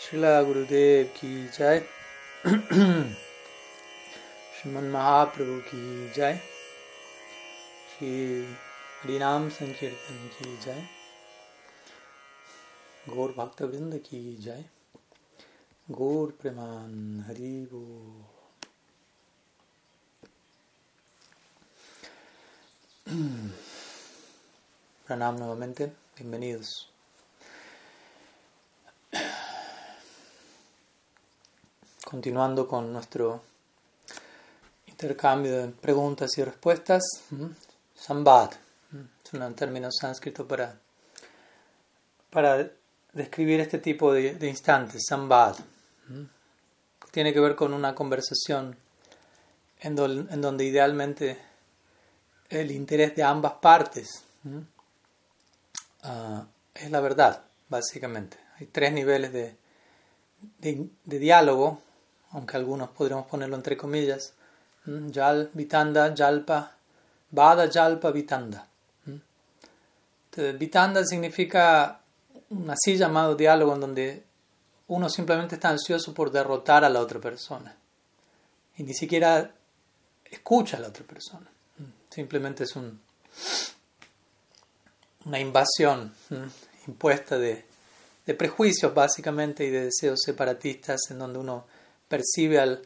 Srila Gurudev ki jai. Shriman Mahaprabhu ki jai. Shri Harinam Sankirtan ki jai. Gaur Bhakta ki jai. Gaur Preman Haribo. Pranam nuevamente, bienvenidos. Continuando con nuestro intercambio de preguntas y respuestas, Sambad es un término sánscrito para, para describir este tipo de, instantes, Sambad. Tiene que ver con una conversación en, do, en donde idealmente el interés de ambas partes uh, es la verdad, básicamente. Hay tres niveles de, de, diálogo, aunque algunos podríamos ponerlo entre comillas. Yal, Vitanda, Yalpa, Vada, Yalpa, Vitanda. Entonces, Vitanda significa un así llamado diálogo en donde uno simplemente está ansioso por derrotar a la otra persona y ni siquiera escucha a la otra persona. Simplemente es un, una invasión impuesta de, de, prejuicios básicamente y de deseos separatistas en donde uno percibe al,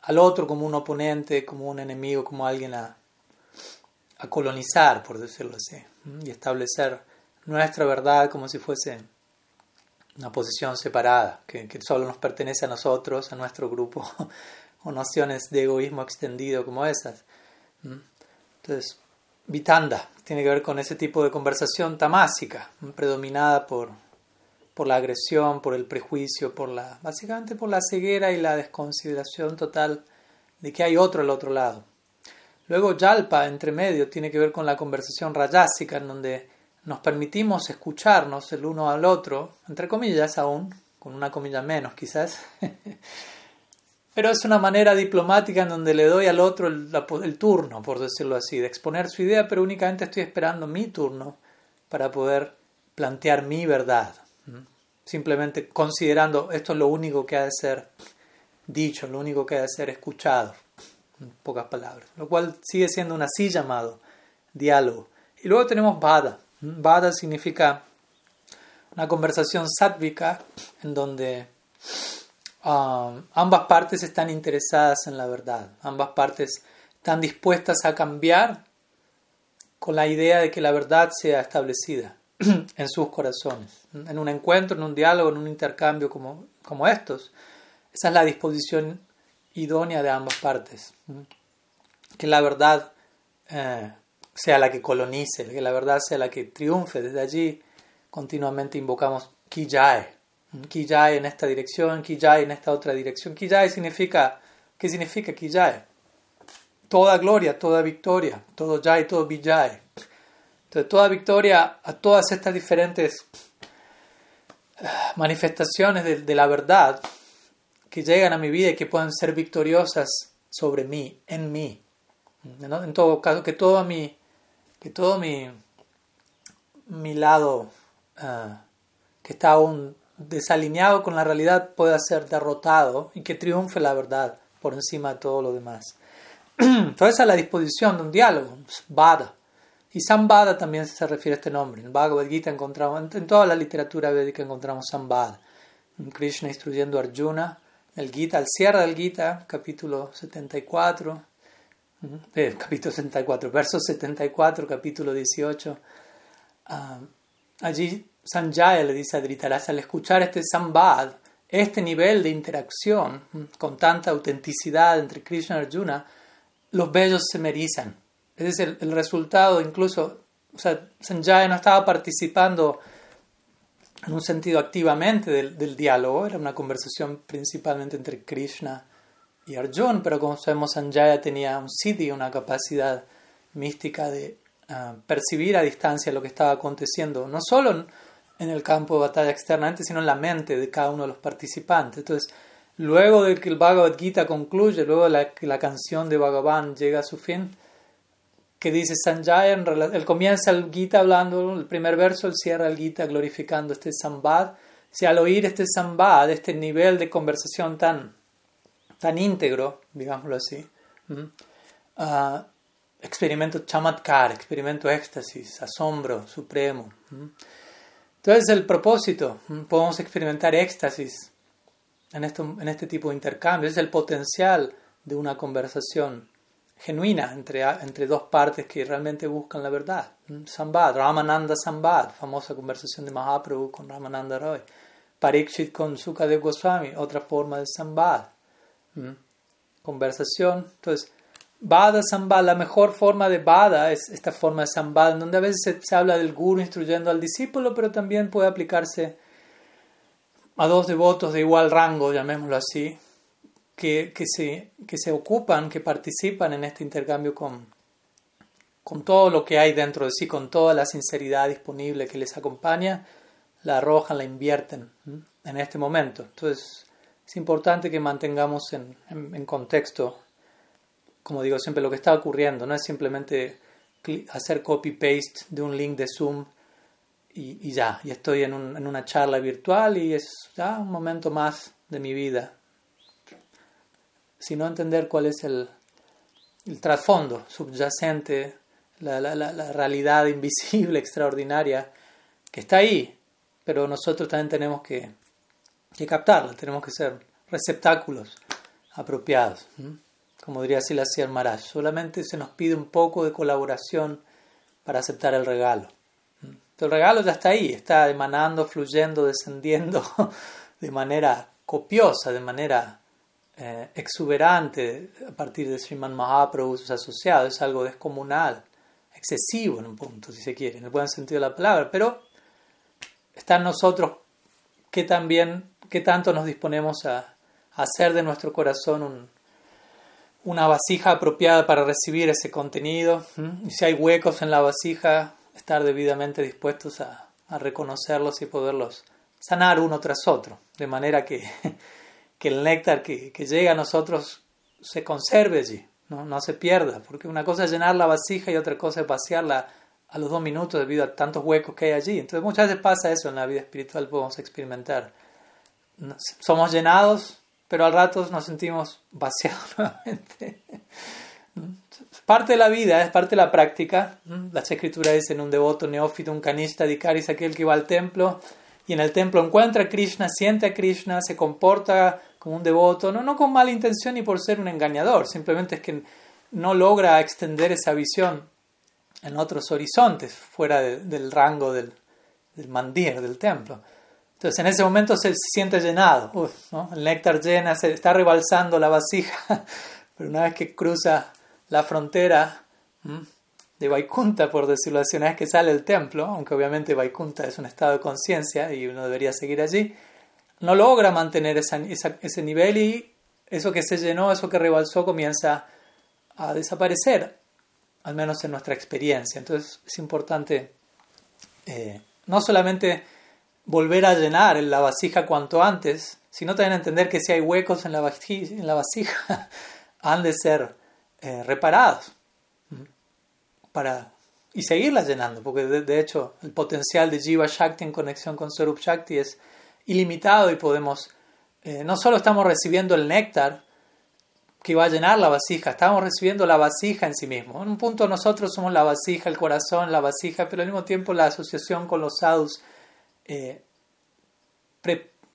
al otro como un oponente, como un enemigo, como alguien a, a colonizar, por decirlo así, y establecer nuestra verdad como si fuese una posición separada, que, que solo nos pertenece a nosotros, a nuestro grupo, o nociones de egoísmo extendido como esas. Entonces, Vitanda tiene que ver con ese tipo de conversación tamásica, predominada por, por la agresión, por el prejuicio, por la, básicamente por la ceguera y la desconsideración total de que hay otro al otro lado. Luego Yalpa, entre medio, tiene que ver con la conversación rayásica, en donde nos permitimos escucharnos el uno al otro, entre comillas aún, con una comilla menos quizás, pero es una manera diplomática en donde le doy al otro el, el, turno, por decirlo así, de exponer su idea, pero únicamente estoy esperando mi turno para poder plantear mi verdad. Simplemente considerando esto es lo único que ha de ser dicho, lo único que ha de ser escuchado, en pocas palabras, lo cual sigue siendo un así llamado diálogo. Y luego tenemos Vada. Vada significa una conversación sátvica en donde Uh, ambas partes están interesadas en la verdad, ambas partes están dispuestas a cambiar con la idea de que la verdad sea establecida en sus corazones. En un encuentro, en un diálogo, en un intercambio como, como estos, esa es la disposición idónea de ambas partes. Que la verdad eh, sea la que colonice, que la verdad sea la que triunfe. Desde allí continuamente invocamos Kijae, Kijae en esta dirección, Kijae en esta otra dirección. Kijae significa, ¿qué significa Kijae? Toda gloria, toda victoria, todo Jai, todo Vijay. Entonces, toda victoria a todas estas diferentes manifestaciones de, la verdad que llegan a mi vida y que pueden ser victoriosas sobre mí, en mí. ¿no? En todo caso, que todo mi, que todo mi, mi lado uh, que está aún desalineado con la realidad pueda ser derrotado y que triunfe la verdad por encima de todo lo demás. Entonces esa es la disposición de un diálogo, Vada. Y Sambada también se refiere a este nombre. En Bhagavad Gita encontramos, en toda la literatura védica encontramos Sambada. Krishna instruyendo a Arjuna, el Gita, al cierre del Gita, capítulo 74, eh, capítulo 74, verso 74, capítulo 18. Uh, ah, allí Sanjaya le dice a Dhritarashtra, al escuchar este sambad, este nivel de interacción con tanta autenticidad entre Krishna y Arjuna, los bellos se merizan. Es decir, el, resultado incluso, o sea, Sanjaya no estaba participando en un sentido activamente del, diálogo, era una conversación principalmente entre Krishna y Arjuna, pero como sabemos Sanjaya tenía un siddhi, una capacidad mística de uh, percibir a distancia lo que estaba aconteciendo, no solo en el campo de batalla externamente, sino en la mente de cada uno de los participantes. Entonces, luego de que el Bhagavad Gita concluye, luego la, la canción de Bhagavan llega a su fin, que dice Sanjaya, él comienza el Gita hablando, el primer verso, él cierra el Gita glorificando este Sambad, si al oír este sambad, este nivel de conversación tan, tan íntegro, digámoslo así, uh, experimento chamatkar, experimento éxtasis, asombro supremo. Entonces el propósito, podemos experimentar éxtasis en, en este tipo de intercambio, es el potencial de una conversación genuina entre, entre dos partes que realmente buscan la verdad. Sambad, Ramananda Sambad, famosa conversación de Mahaprabhu con Ramananda Roy. Parikshit con Sukadev Goswami, otra forma de Sambad. Conversación. Entonces, Bada Sambad, la mejor forma de Bada es esta forma de Sambad, donde a veces se, habla del guru instruyendo al discípulo, pero también puede aplicarse a dos devotos de igual rango, llamémoslo así, que, que, se, que se ocupan, que participan en este intercambio con, con todo lo que hay dentro de sí, con toda la sinceridad disponible que les acompaña, la arrojan, la invierten en este momento. Entonces, es importante que mantengamos en, en, contexto, como digo siempre, lo que está ocurriendo. No es simplemente hacer copy-paste de un link de Zoom y, y ya, y estoy en, un, en, una charla virtual y es ya un momento más de mi vida. Sino entender cuál es el, trasfondo subyacente, la, la, la realidad invisible, extraordinaria, que está ahí, pero nosotros también tenemos que, que captarla, tenemos que ser receptáculos apropiados. Como diría Silasir Maharaj, solamente se nos pide un poco de colaboración para aceptar el regalo. el regalo ya está ahí, está emanando, fluyendo, descendiendo de manera copiosa, de manera eh, exuberante a partir de Sriman Mahaprabhu, sus asociados, es algo descomunal, excesivo en un punto, si se quiere, en el buen sentido de la palabra, pero está en nosotros que también, qué tanto nos disponemos a, hacer de nuestro corazón una vasija apropiada para recibir ese contenido. Y si hay huecos en la vasija, estar debidamente dispuestos a, reconocerlos y poderlos sanar uno tras otro, de manera que, que el néctar que, que, llega a nosotros se conserve allí, ¿no? no se pierda, porque una cosa es llenar la vasija y otra cosa es vaciarla a los dos minutos debido a tantos huecos que hay allí. Entonces muchas veces pasa eso en la vida espiritual, podemos experimentar. Somos llenados, pero al rato nos sentimos vaciados nuevamente. Es parte de la vida, es parte de la práctica. Las escrituras dicen un devoto neófito, un canista dikari es aquel que va al templo y en el templo encuentra a Krishna, siente a Krishna, se comporta como un devoto, no, no con mala intención ni por ser un engañador, simplemente es que no logra extender esa visión en otros horizontes, fuera del rango del, del, mandir, del templo. Entonces en ese momento se, siente llenado, el néctar llena, se está rebalsando la vasija, pero una vez que cruza la frontera de Vaikunta, por decirlo así, una vez que sale del templo, aunque obviamente Vaikunta es un estado de conciencia y uno debería seguir allí, no logra mantener ese nivel y eso que se llenó, eso que rebalsó comienza a desaparecer al menos en nuestra experiencia. Entonces es importante eh, no solamente volver a llenar la vasija cuanto antes, sino también entender que si hay huecos en la vasija, en la vasija han de ser eh, reparados para, y seguirla llenando, porque de, hecho el potencial de Jiva Shakti en conexión con Sarup Shakti es ilimitado y podemos, eh, no solo estamos recibiendo el néctar, que va a llenar la vasija. Estamos recibiendo la vasija en sí mismo. En un punto nosotros somos la vasija, el corazón, la vasija, pero al mismo tiempo la asociación con los sadhus eh,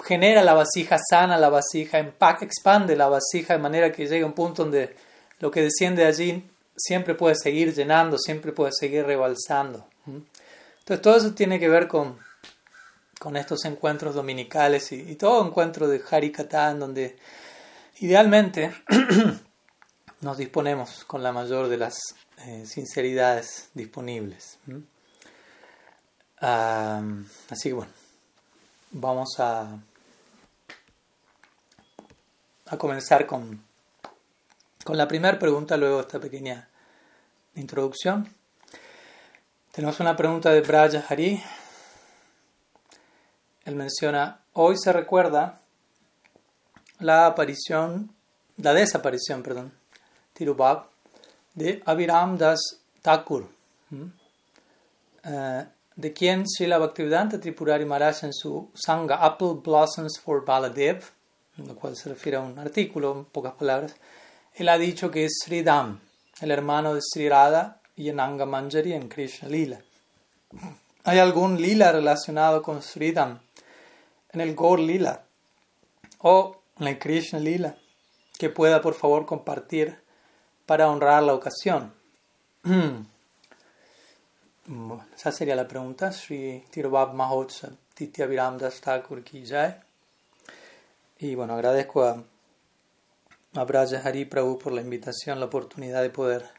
genera la vasija, sana la vasija, expande la vasija de manera que llegue a un punto donde lo que desciende allí siempre puede seguir llenando, siempre puede seguir rebalsando. Entonces todo eso tiene que ver con, con estos encuentros dominicales y, todo encuentro de Harikata donde Idealmente nos disponemos con la mayor de las eh, sinceridades disponibles. así que bueno, vamos a, a comenzar con, con la primera pregunta, luego esta pequeña introducción. Tenemos una pregunta de Braja Hari. Él menciona, hoy se recuerda la aparición, la desaparición, perdón, Tirubab, de Abiram Das Thakur. Eh, de quien Srila Bhaktivedanta Tripurari Maharaj en su Sangha Apple Blossoms for Baladev, lo cual se refiere a un artículo, en pocas palabras, él ha dicho que es Sridham, el hermano de Sri Radha y en Anga Manjari en Krishna Lila. ¿Hay algún lila relacionado con Sridham en el Gaur Lila o en el Krishna Lila que pueda por favor compartir para honrar la ocasión? esa sería la pregunta. Sri Tirobab Mahotsav Titya Viramdas Thakur ki jai. Y bueno, agradezco a, a Braja Hari Prabhu por la invitación, la oportunidad de poder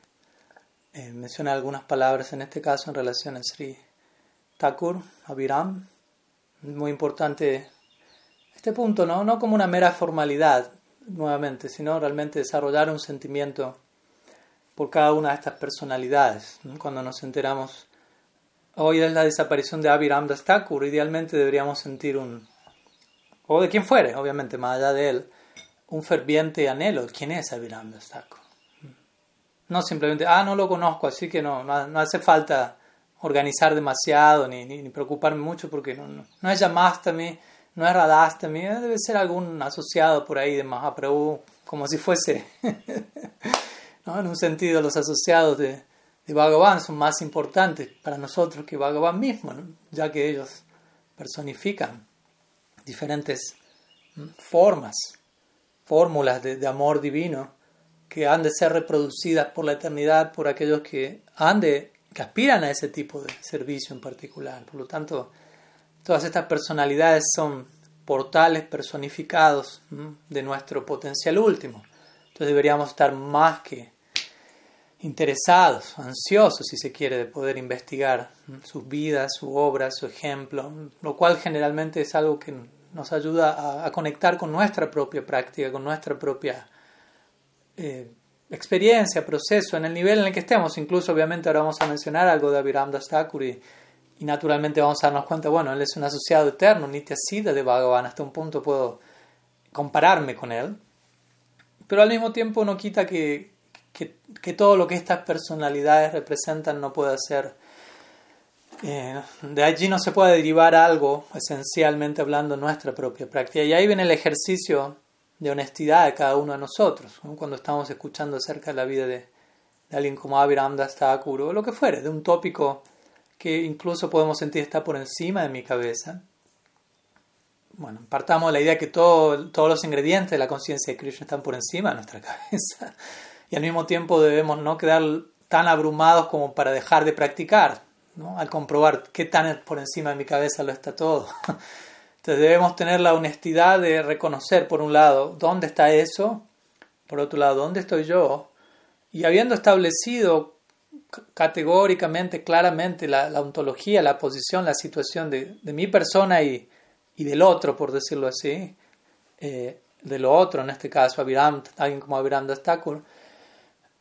eh, mencionar algunas palabras, en este caso en relación a Sri Thakur, a Viram. Muy importante este punto, ¿no? No como una mera formalidad, nuevamente, sino realmente desarrollar un sentimiento por cada una de estas personalidades. Cuando nos enteramos hoy es la desaparición de Abiram Das Thakur, idealmente deberíamos sentir un, o de quien fuere, obviamente, más allá de él, un ferviente anhelo. ¿Quién es Abiram Das Thakur? No simplemente, ah, no lo conozco, así que no, no, hace falta organizar demasiado ni, ni, preocuparme mucho porque no, no, no es Yamastami, no es Radhastami, debe ser algún asociado por ahí de Mahaprabhu, como si fuese, ¿no? en un sentido, los asociados de, de Bhagavan son más importantes para nosotros que Bhagavan mismo, ya que ellos personifican diferentes formas, fórmulas de, amor divino que han de ser reproducidas por la eternidad por aquellos que han de que aspiran a ese tipo de servicio en particular. Por lo tanto, todas estas personalidades son portales personificados de nuestro potencial último. Entonces deberíamos estar más que interesados, ansiosos, si se quiere, de poder investigar sus vidas, su obra, su ejemplo, lo cual generalmente es algo que nos ayuda a, conectar con nuestra propia práctica, con nuestra propia eh, experiencia, proceso, en el nivel en el que estemos. Incluso, obviamente, ahora vamos a mencionar algo de Abiram Das y, y, naturalmente vamos a darnos cuenta, bueno, él es un asociado eterno, Nitya Siddha de Bhagavan, hasta un punto puedo compararme con él. Pero al mismo tiempo no quita que, que, todo lo que estas personalidades representan no puede ser, eh, de allí no se puede derivar algo, esencialmente hablando, nuestra propia práctica. Y ahí viene el ejercicio de honestidad de cada uno de nosotros, cuando estamos escuchando acerca de la vida de, alguien como Abiram Das Thakur o lo que fuere, de un tópico que incluso podemos sentir está por encima de mi cabeza. Bueno, partamos de la idea que todo, todos los ingredientes de la conciencia de Krishna están por encima de nuestra cabeza y al mismo tiempo debemos no quedar tan abrumados como para dejar de practicar, ¿no? al comprobar qué tan por encima de mi cabeza lo está todo. Entonces debemos tener la honestidad de reconocer, por un lado, dónde está eso, por otro lado, dónde estoy yo, y habiendo establecido categóricamente, claramente la, ontología, la posición, la situación de, mi persona y, y, del otro, por decirlo así, eh, de lo otro, en este caso, Aviram, alguien como Aviram Dastakur,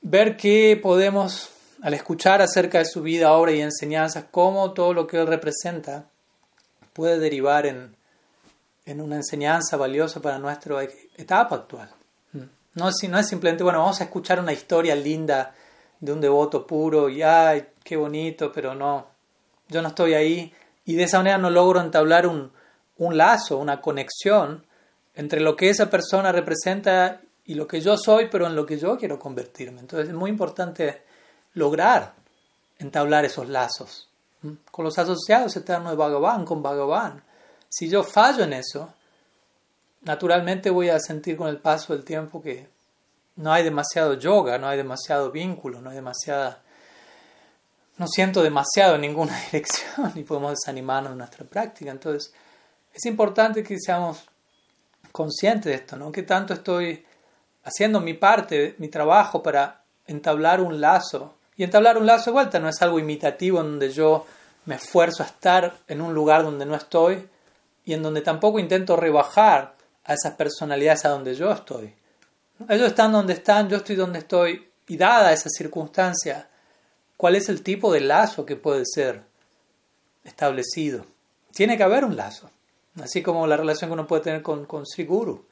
ver qué podemos, al escuchar acerca de su vida, obra y enseñanzas, cómo todo lo que él representa puede derivar en, en una enseñanza valiosa para nuestra etapa actual. No es, no es simplemente, bueno, vamos a escuchar una historia linda de un devoto puro y, ay, qué bonito, pero no, yo no estoy ahí y de esa manera no logro entablar un, un lazo, una conexión entre lo que esa persona representa y lo que yo soy, pero en lo que yo quiero convertirme. Entonces es muy importante lograr entablar esos lazos con los asociados eternos de Bhagavan, con Bhagavan. Si yo fallo en eso, naturalmente voy a sentir con el paso del tiempo que no hay demasiado yoga, no hay demasiado vínculo, no hay demasiada... No siento demasiado en ninguna dirección y podemos desanimarnos en nuestra práctica. Entonces, es importante que seamos conscientes de esto, ¿no? Que tanto estoy haciendo mi parte, mi trabajo para entablar un lazo. Y entablar un lazo de vuelta no es algo imitativo en donde yo me esfuerzo a estar en un lugar donde no estoy y en donde tampoco intento rebajar a esas personalidades a donde yo estoy. Ellos están donde están, yo estoy donde estoy y dada esa circunstancia, ¿cuál es el tipo de lazo que puede ser establecido? Tiene que haber un lazo, así como la relación que uno puede tener con, con Sri Guru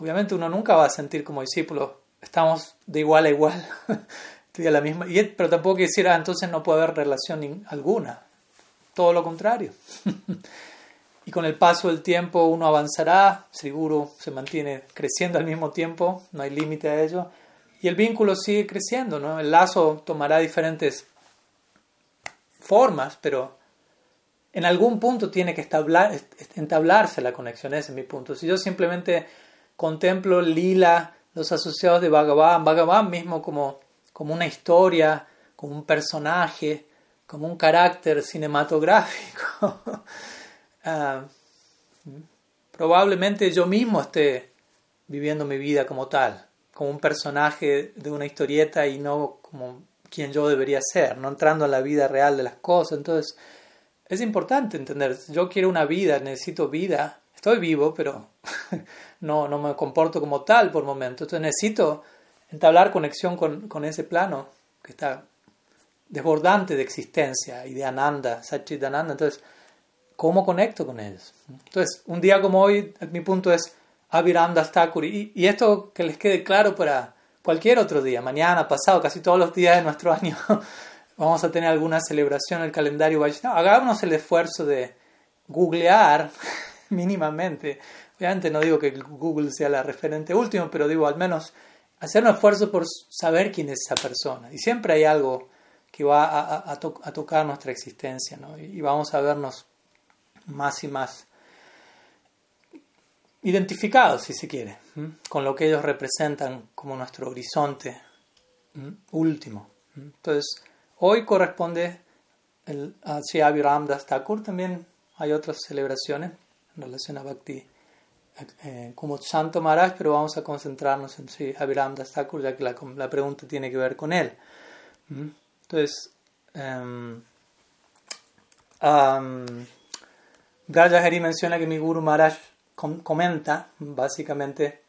obviamente uno nunca va a sentir como discípulo, estamos de igual a igual, la misma, pero tampoco decir, ah, entonces no puede haber relación alguna. todo lo contrario. y con el paso del tiempo uno avanzará, seguro se mantiene creciendo al mismo tiempo, no hay límite a ello, y el vínculo sigue creciendo, ¿no? El lazo tomará diferentes formas, pero en algún punto tiene que entablarse la conexión, ese es mi punto. Si yo simplemente contemplo lila, los asociados de Bhagavan, Bhagavan mismo como, como una historia, como un personaje, como un carácter cinematográfico, ah, probablemente yo mismo esté viviendo mi vida como tal, como un personaje de una historieta y no como quien yo debería ser, no entrando en la vida real de las cosas. Entonces, es importante entender, yo quiero una vida, necesito vida, estoy vivo, pero no, no me comporto como tal por momento. Entonces necesito entablar conexión con, con ese plano que está desbordante de existencia y de Ananda, Ananda. Entonces, ¿cómo conecto con ellos? Entonces, un día como hoy, mi punto es Aviranda Thakur. Y, y esto que les quede claro para cualquier otro día, mañana, pasado, casi todos los días de nuestro año, vamos a tener alguna celebración en el calendario Vaishnava. Hagamos el esfuerzo de googlear mínimamente. Obviamente no digo que Google sea la referente última, pero digo al menos hacer un esfuerzo por saber quién es esa persona. Y siempre hay algo que va a, a, tocar nuestra existencia, ¿no? Y vamos a vernos más y más identificados, si se quiere, con lo que ellos representan como nuestro horizonte último. Entonces, hoy corresponde el, a Sri Ramdas Thakur, también hay otras celebraciones en relación a Bhakti eh, como Santo Maharaj, pero vamos a concentrarnos en Sri Ramdas Thakur, ya que la, la pregunta tiene que ver con él. Entonces, um, menciona que mi Guru Maharaj comenta, básicamente,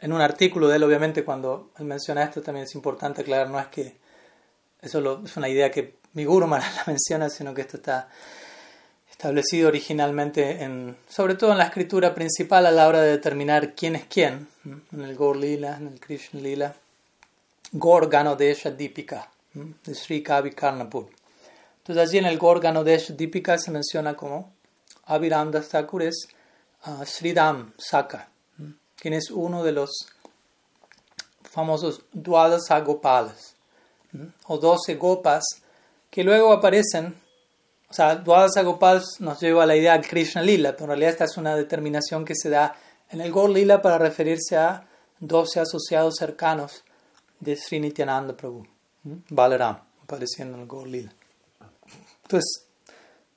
en un artículo de él, obviamente, cuando él menciona esto, también es importante aclarar, no es que eso es una idea que mi Guru Maharaj la menciona, sino que esto está establecido originalmente, en, sobre todo en la escritura principal a la hora de determinar quién es quién, en el Gaur Lila, en el Krishna Lila, Gaur Ganodesha Dipika de Sri Kavi Karnapur. Entonces allí en el Gorgano de Dipika se menciona como Abhiram Thakur es uh, Sridham Saka, quien es uno de los famosos Dwadasa Gopalas, o doce Gopas, que luego aparecen, o sea, Dwadasa Gopals nos lleva a la idea de Krishna Lila, pero en realidad esta es una determinación que se da en el Gor Lila para referirse a doce asociados cercanos de Sri Nityananda Prabhu. Balaram, apareciendo en el Gorlila. Entonces,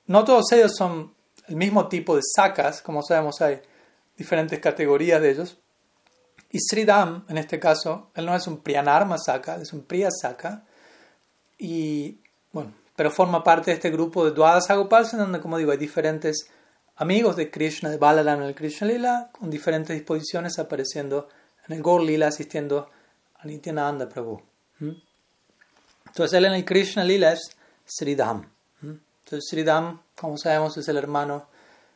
no todos ellos son el mismo tipo de sakas, como sabemos hay diferentes categorías de ellos. Y Sridham, en este caso, él no es un Priyanarma Saka, es un Priya Saka. Y, bueno, pero forma parte de este grupo de Dwadasa Gopals, en donde, como digo, hay diferentes amigos de Krishna, de Balaram en el Krishna Lila, con diferentes disposiciones apareciendo en el Gaur Lila, asistiendo a Nityananda Prabhu. ¿Mm? Entonces él en el Krishna Lila es Sridham. Entonces Sridham, como sabemos, es el hermano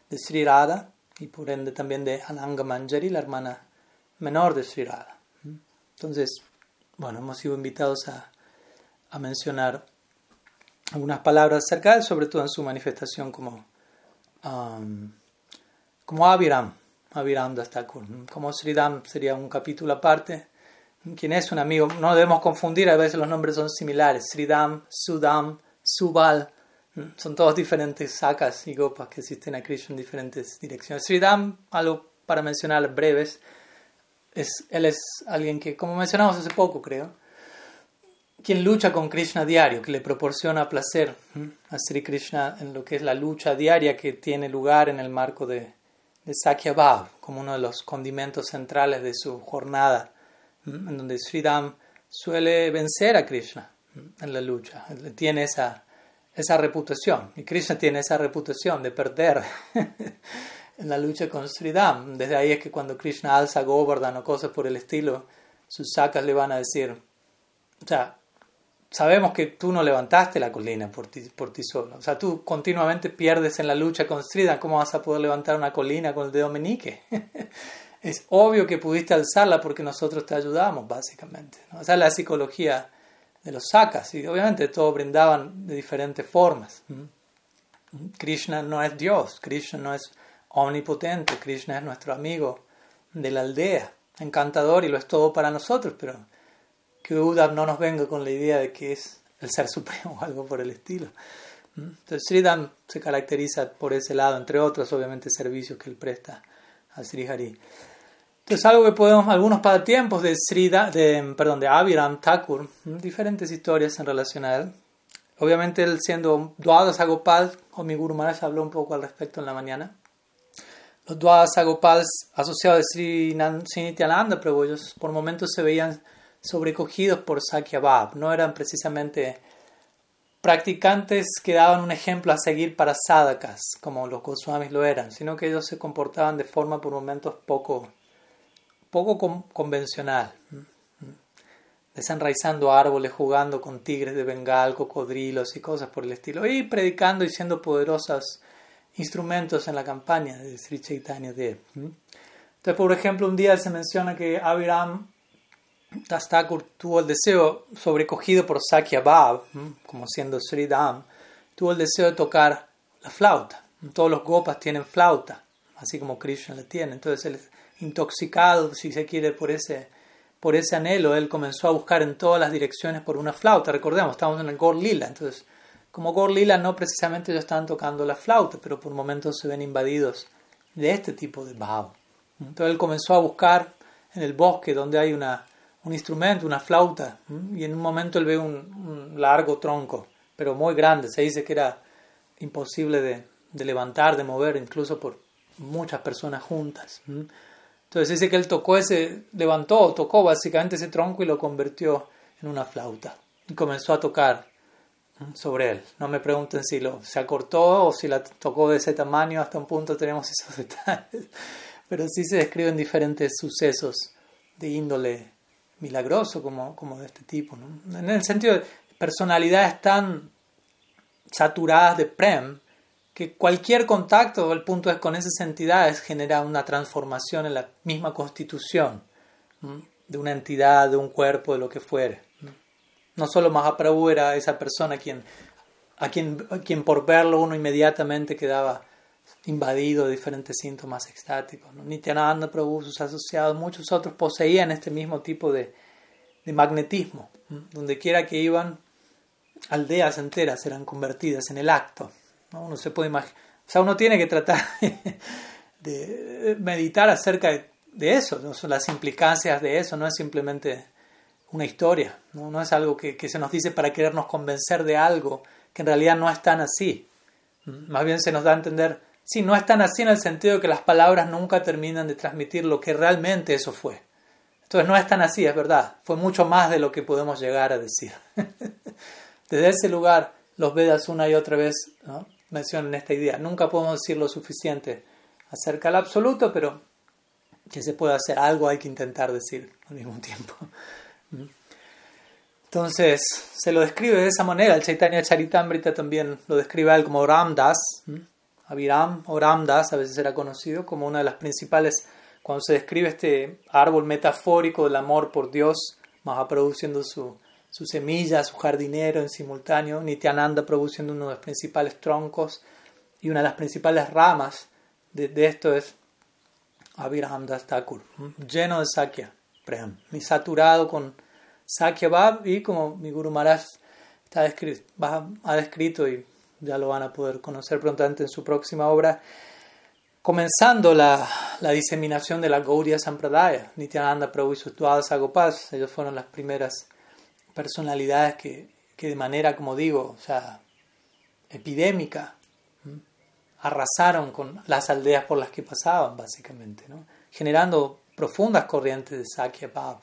de Sri Radha y por ende también de Ananga Manjari, la hermana menor de Sri Radha. Entonces, bueno, hemos sido invitados a, a mencionar algunas palabras acerca de sobre todo en su manifestación como, um, como Aviram, Aviram Dastakur. Como Sridham sería un capítulo aparte quien es un amigo. No debemos confundir, a veces los nombres son similares. Sridham, Sudam, Subal. Son todos diferentes sakas y gopas que existen a Krishna en diferentes direcciones. Sridham, algo para mencionar breves, es, él es alguien que, como mencionamos hace poco, creo, quien lucha con Krishna diario, que le proporciona placer a Sri Krishna en lo que es la lucha diaria que tiene lugar en el marco de, de Bhav, como uno de los condimentos centrales de su jornada en donde Sridham suele vencer a Krishna en la lucha. Tiene esa, esa reputación. Y Krishna tiene esa reputación de perder en la lucha con Sridham. Desde ahí es que cuando Krishna alza Govardhan o cosas por el estilo, sus sacas le van a decir, o sea, sabemos que tú no levantaste la colina por ti, por ti solo. O sea, tú continuamente pierdes en la lucha con Sridham. ¿Cómo vas a poder levantar una colina con el dedo menique? es obvio que pudiste alzarla porque nosotros te ayudamos, básicamente. Esa es la psicología de los sacas. Y obviamente todos brindaban de diferentes formas. Krishna no es Dios, Krishna no es omnipotente, Krishna es nuestro amigo de la aldea, encantador y lo es todo para nosotros, pero que Uddhav no nos venga con la idea de que es el ser supremo o algo por el estilo. Entonces Sridham se caracteriza por ese lado, entre otros obviamente servicios que él presta a Sri Hari. Entonces algo que podemos, algunos pasatiempos de Srida, de, perdón, de Aviram Thakur, diferentes historias en relación a él. Obviamente él siendo Dwadas Agopal, o mi Guru Maharaj habló un poco al respecto en la mañana. Los Dwadas Agopals asociados de Sri Nityananda Prabhu, ellos por momentos se veían sobrecogidos por Sakya Bhav, no eran precisamente practicantes que daban un ejemplo a seguir para sadhakas, como los Goswamis lo eran, sino que ellos se comportaban de forma por momentos poco, poco convencional, desenraizando árboles, jugando con tigres de Bengal, cocodrilos y cosas por el estilo, y predicando y siendo poderosos instrumentos en la campaña de Sri Chaitanya Dev. Entonces, por ejemplo, un día se menciona que Aviram Tastakur tuvo el deseo, sobrecogido por Sakya Bhav, como siendo Sri Dham, tuvo el deseo de tocar la flauta. Todos los gopas tienen flauta, así como Krishna la tiene. Entonces, él, intoxicado, si se quiere, por ese, por ese anhelo, él comenzó a buscar en todas las direcciones por una flauta. Recordemos, estamos en el Gor Lila. Entonces, como Gor Lila, no precisamente ellos estaban tocando la flauta, pero por momentos se ven invadidos de este tipo de Bhav. Entonces, él comenzó a buscar en el bosque donde hay una un instrumento, una flauta, y en un momento él ve un, largo tronco, pero muy grande, se dice que era imposible de, de, levantar, de mover, incluso por muchas personas juntas. Entonces dice que él tocó ese, levantó, tocó básicamente ese tronco y lo convirtió en una flauta, y comenzó a tocar sobre él. No me pregunten si lo, se acortó o si la tocó de ese tamaño, hasta un punto tenemos esos detalles, pero sí se describen diferentes sucesos de índole milagroso como, como de este tipo. ¿no? En el sentido de personalidades tan saturadas de prem que cualquier contacto, el punto es con esas entidades, genera una transformación en la misma constitución de una entidad, de un cuerpo, de lo que fuere. No solo Mahaprabhu era esa persona quien, a, quien, a quien por verlo uno inmediatamente quedaba invadido de diferentes síntomas extáticos. ¿no? Nityananda Prabhu, sus asociados, muchos otros poseían este mismo tipo de, de magnetismo. Donde quiera que iban, aldeas enteras eran convertidas en el acto. ¿No? Uno se puede imaginar. O sea, uno tiene que tratar de meditar acerca de, eso, ¿no? las implicancias de eso, no es simplemente una historia, no, no es algo que, se nos dice para querernos convencer de algo que en realidad no es tan así. Más bien se nos da a entender Sí, no es tan así en el sentido de que las palabras nunca terminan de transmitir lo que realmente eso fue. Entonces no es tan así, es verdad. Fue mucho más de lo que podemos llegar a decir. Desde ese lugar, los Vedas una y otra vez mencionan esta idea. Nunca podemos decir lo suficiente acerca del absoluto, pero que se puede hacer algo hay que intentar decir al mismo tiempo. Entonces, se lo describe de esa manera. El Chaitanya Charitamrita también lo describe a él como Ramdas. Aviram o Ramdas a veces era conocido como una de las principales, cuando se describe este árbol metafórico del amor por Dios, Mahaprabhu produciendo su, su semilla, su jardinero en simultáneo, Nityananda produciendo uno de los principales troncos y una de las principales ramas de, esto es Aviram Das Thakur, lleno de Sakya Prem, y saturado con Sakya Bhav y como mi Guru Maharaj está descrito, ha descrito y ya lo van a poder conocer prontamente en su próxima obra, comenzando la, la diseminación de la Gaudiya Sampradaya, Nityananda Prabhu y sus Dwadas Agopals, ellos fueron las primeras personalidades que, que de manera, como digo, o sea, epidémica, arrasaron con las aldeas por las que pasaban, básicamente, ¿no? generando profundas corrientes de Sakya Bhav.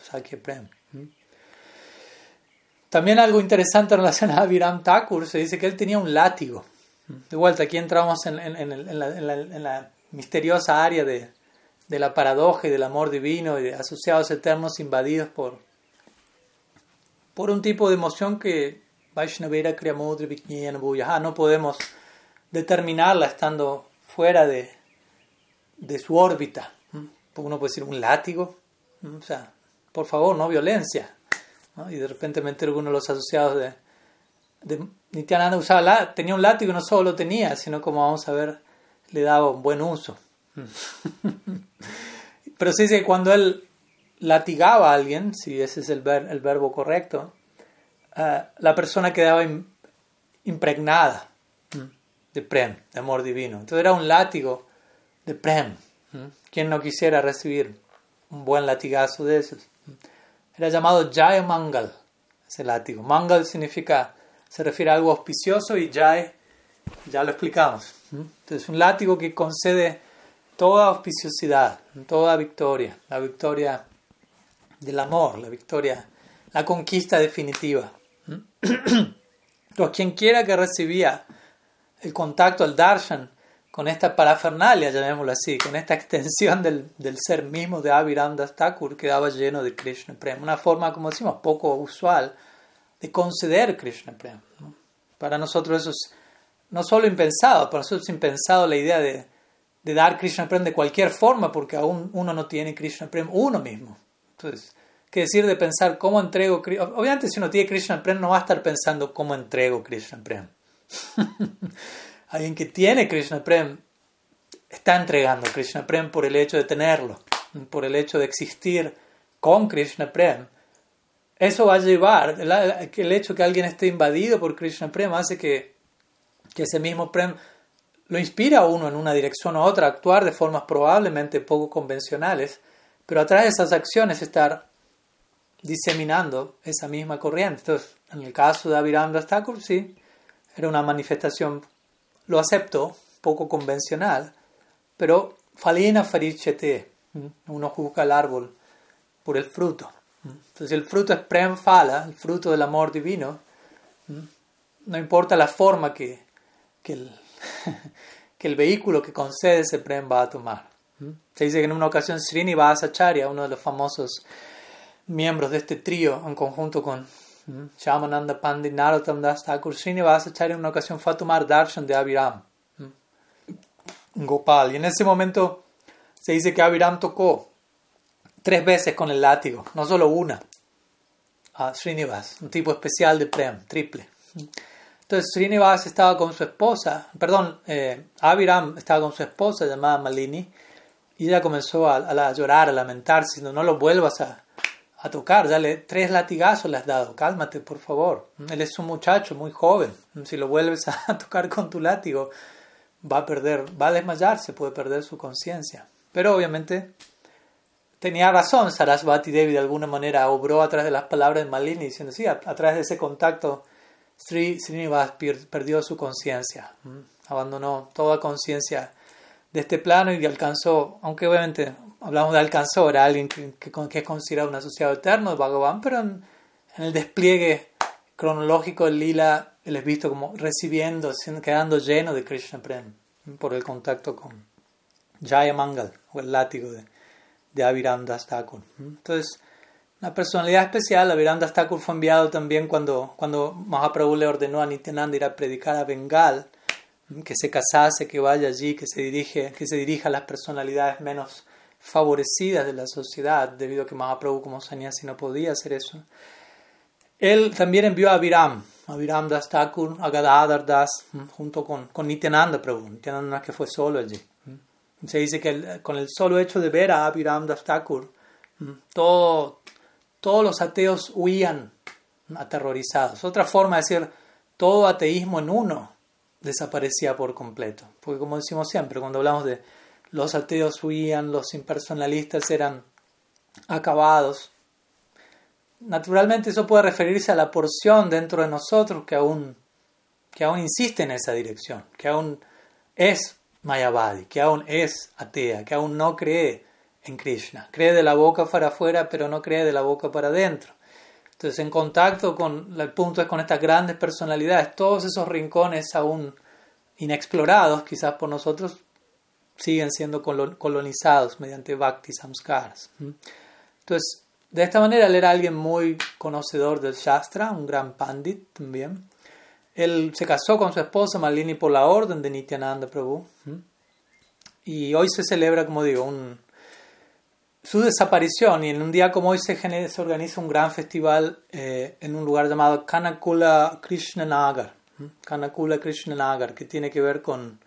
También algo interesante en relación a Viram Thakur, se dice que él tenía un látigo. De vuelta, aquí entramos en, la, misteriosa área de, la paradoja y del amor divino y de asociados eternos invadidos por, por un tipo de emoción que Vaishnavera Kriyamudri no podemos determinarla estando fuera de, de su órbita. Uno puede decir un látigo, o sea, por favor, no violencia, y de repente meter uno de los asociados de, de Nityananda usaba tenía un látigo y no solo lo tenía, sino como vamos a ver, le daba un buen uso. Pero se dice que cuando él latigaba a alguien, si ese es el, el verbo correcto, eh, la persona quedaba impregnada de prem, de amor divino. Entonces era un látigo de prem. ¿Quién no quisiera recibir un buen latigazo de esos? Era llamado Jaya Mangal, ese látigo. Mangal significa, se refiere a algo auspicioso y Jai, ya lo explicamos. Entonces un látigo que concede toda auspiciosidad, toda victoria, la victoria del amor, la victoria, la conquista definitiva. Entonces quien quiera que recibía el contacto al darshan con esta parafernalia, llamémoslo así, con esta extensión del, del ser mismo de Avirandas Thakur, quedaba lleno de Krishna Prem. Una forma, como decimos, poco usual de conceder Krishna Prem. Para nosotros eso es no solo impensado, para nosotros es impensado la idea de, de dar Krishna Prem de cualquier forma, porque aún uno no tiene Krishna Prem uno mismo. Entonces, ¿qué decir de pensar cómo entrego Obviamente, si uno tiene Krishna Prem, no va a estar pensando cómo entrego Krishna Prem. Alguien que tiene Krishna Prem está entregando Krishna Prem por el hecho de tenerlo, por el hecho de existir con Krishna Prem. Eso va a llevar, el hecho que alguien esté invadido por Krishna Prem hace que, que ese mismo Prem lo inspira a uno en una dirección u otra, a actuar de formas probablemente poco convencionales, pero a través de esas acciones estar diseminando esa misma corriente. Entonces, en el caso de Aviram Thakur, sí, era una manifestación, lo acepto, poco convencional, pero falina farichete, uno juzga el árbol por el fruto. Entonces el fruto es prem fala, el fruto del amor divino, no importa la forma que, que, el, que el vehículo que concede ese prem va a tomar. Se dice que en una ocasión Srinivasacharya, uno de los famosos miembros de este trío, en conjunto con Shamananda Pandit Narottam Das Thakur Srinivasacharya en una ocasión fue a tomar darshan de Aviram, Gopal. Y en ese momento se dice que Aviram tocó tres veces con el látigo, no solo una, a Srinivas, un tipo especial de Prem, triple. Entonces Srinivas estaba con su esposa, perdón, eh, estaba con su esposa llamada Malini y ella comenzó a, a llorar, a lamentarse, diciendo, no lo vuelvas a, a tocar, dale tres latigazos le has dado, cálmate por favor. Él es un muchacho muy joven, si lo vuelves a tocar con tu látigo va a perder, va a desmayarse, puede perder su conciencia. Pero obviamente tenía razón, Sarasvati Devi de alguna manera obró a través de las palabras de Malini diciendo, sí, a, través de ese contacto Sri Srinivas perdió su conciencia, abandonó toda conciencia de este plano y alcanzó, aunque obviamente hablamos de alcanzó, era alguien que, que, es considerado un asociado eterno de Bhagavan, pero en, el despliegue cronológico del lila, él es visto como recibiendo, quedando lleno de Krishna Prem por el contacto con Jaya Mangal, o el látigo de, de Aviram Thakur. Entonces, una personalidad especial, Aviram Das Thakur fue enviado también cuando, cuando Mahaprabhu le ordenó a Nityananda ir a predicar a Bengal, que se casase, que vaya allí, que se, dirige, que se dirija a las personalidades menos favorecidas de la sociedad, debido a que Mahaprabhu como sannyasi no podía hacer eso. Él también envió a Aviram, a Aviram Das Thakur, a Gadadhar Das, junto con, con Nityananda Prabhu. Nityananda que fue solo allí. Se dice que con el solo hecho de ver a Aviram Das Thakur, todo, todos los ateos huían aterrorizados. Otra forma de decir, todo ateísmo en uno desaparecía por completo. Porque como decimos siempre, cuando hablamos de los ateos huían, los impersonalistas eran acabados. Naturalmente eso puede referirse a la porción dentro de nosotros que aún, que aún insiste en esa dirección, que aún es Mayavadi, que aún es atea, que aún no cree en Krishna. Cree de la boca para afuera, pero no cree de la boca para adentro. Entonces, en contacto con, el punto es con estas grandes personalidades, todos esos rincones aún inexplorados, quizás por nosotros, siguen siendo colonizados mediante bhakti samskaras. Entonces, de esta manera él era alguien muy conocedor del Shastra, un gran pandit también. Él se casó con su esposa Malini por la orden de Nityananda Prabhu. Y hoy se celebra, como digo, un, su desaparición y en un día como hoy se, se organiza un gran festival eh, en un lugar llamado Kanakula Krishnanagar, Kanakula Krishnanagar, que tiene que ver con,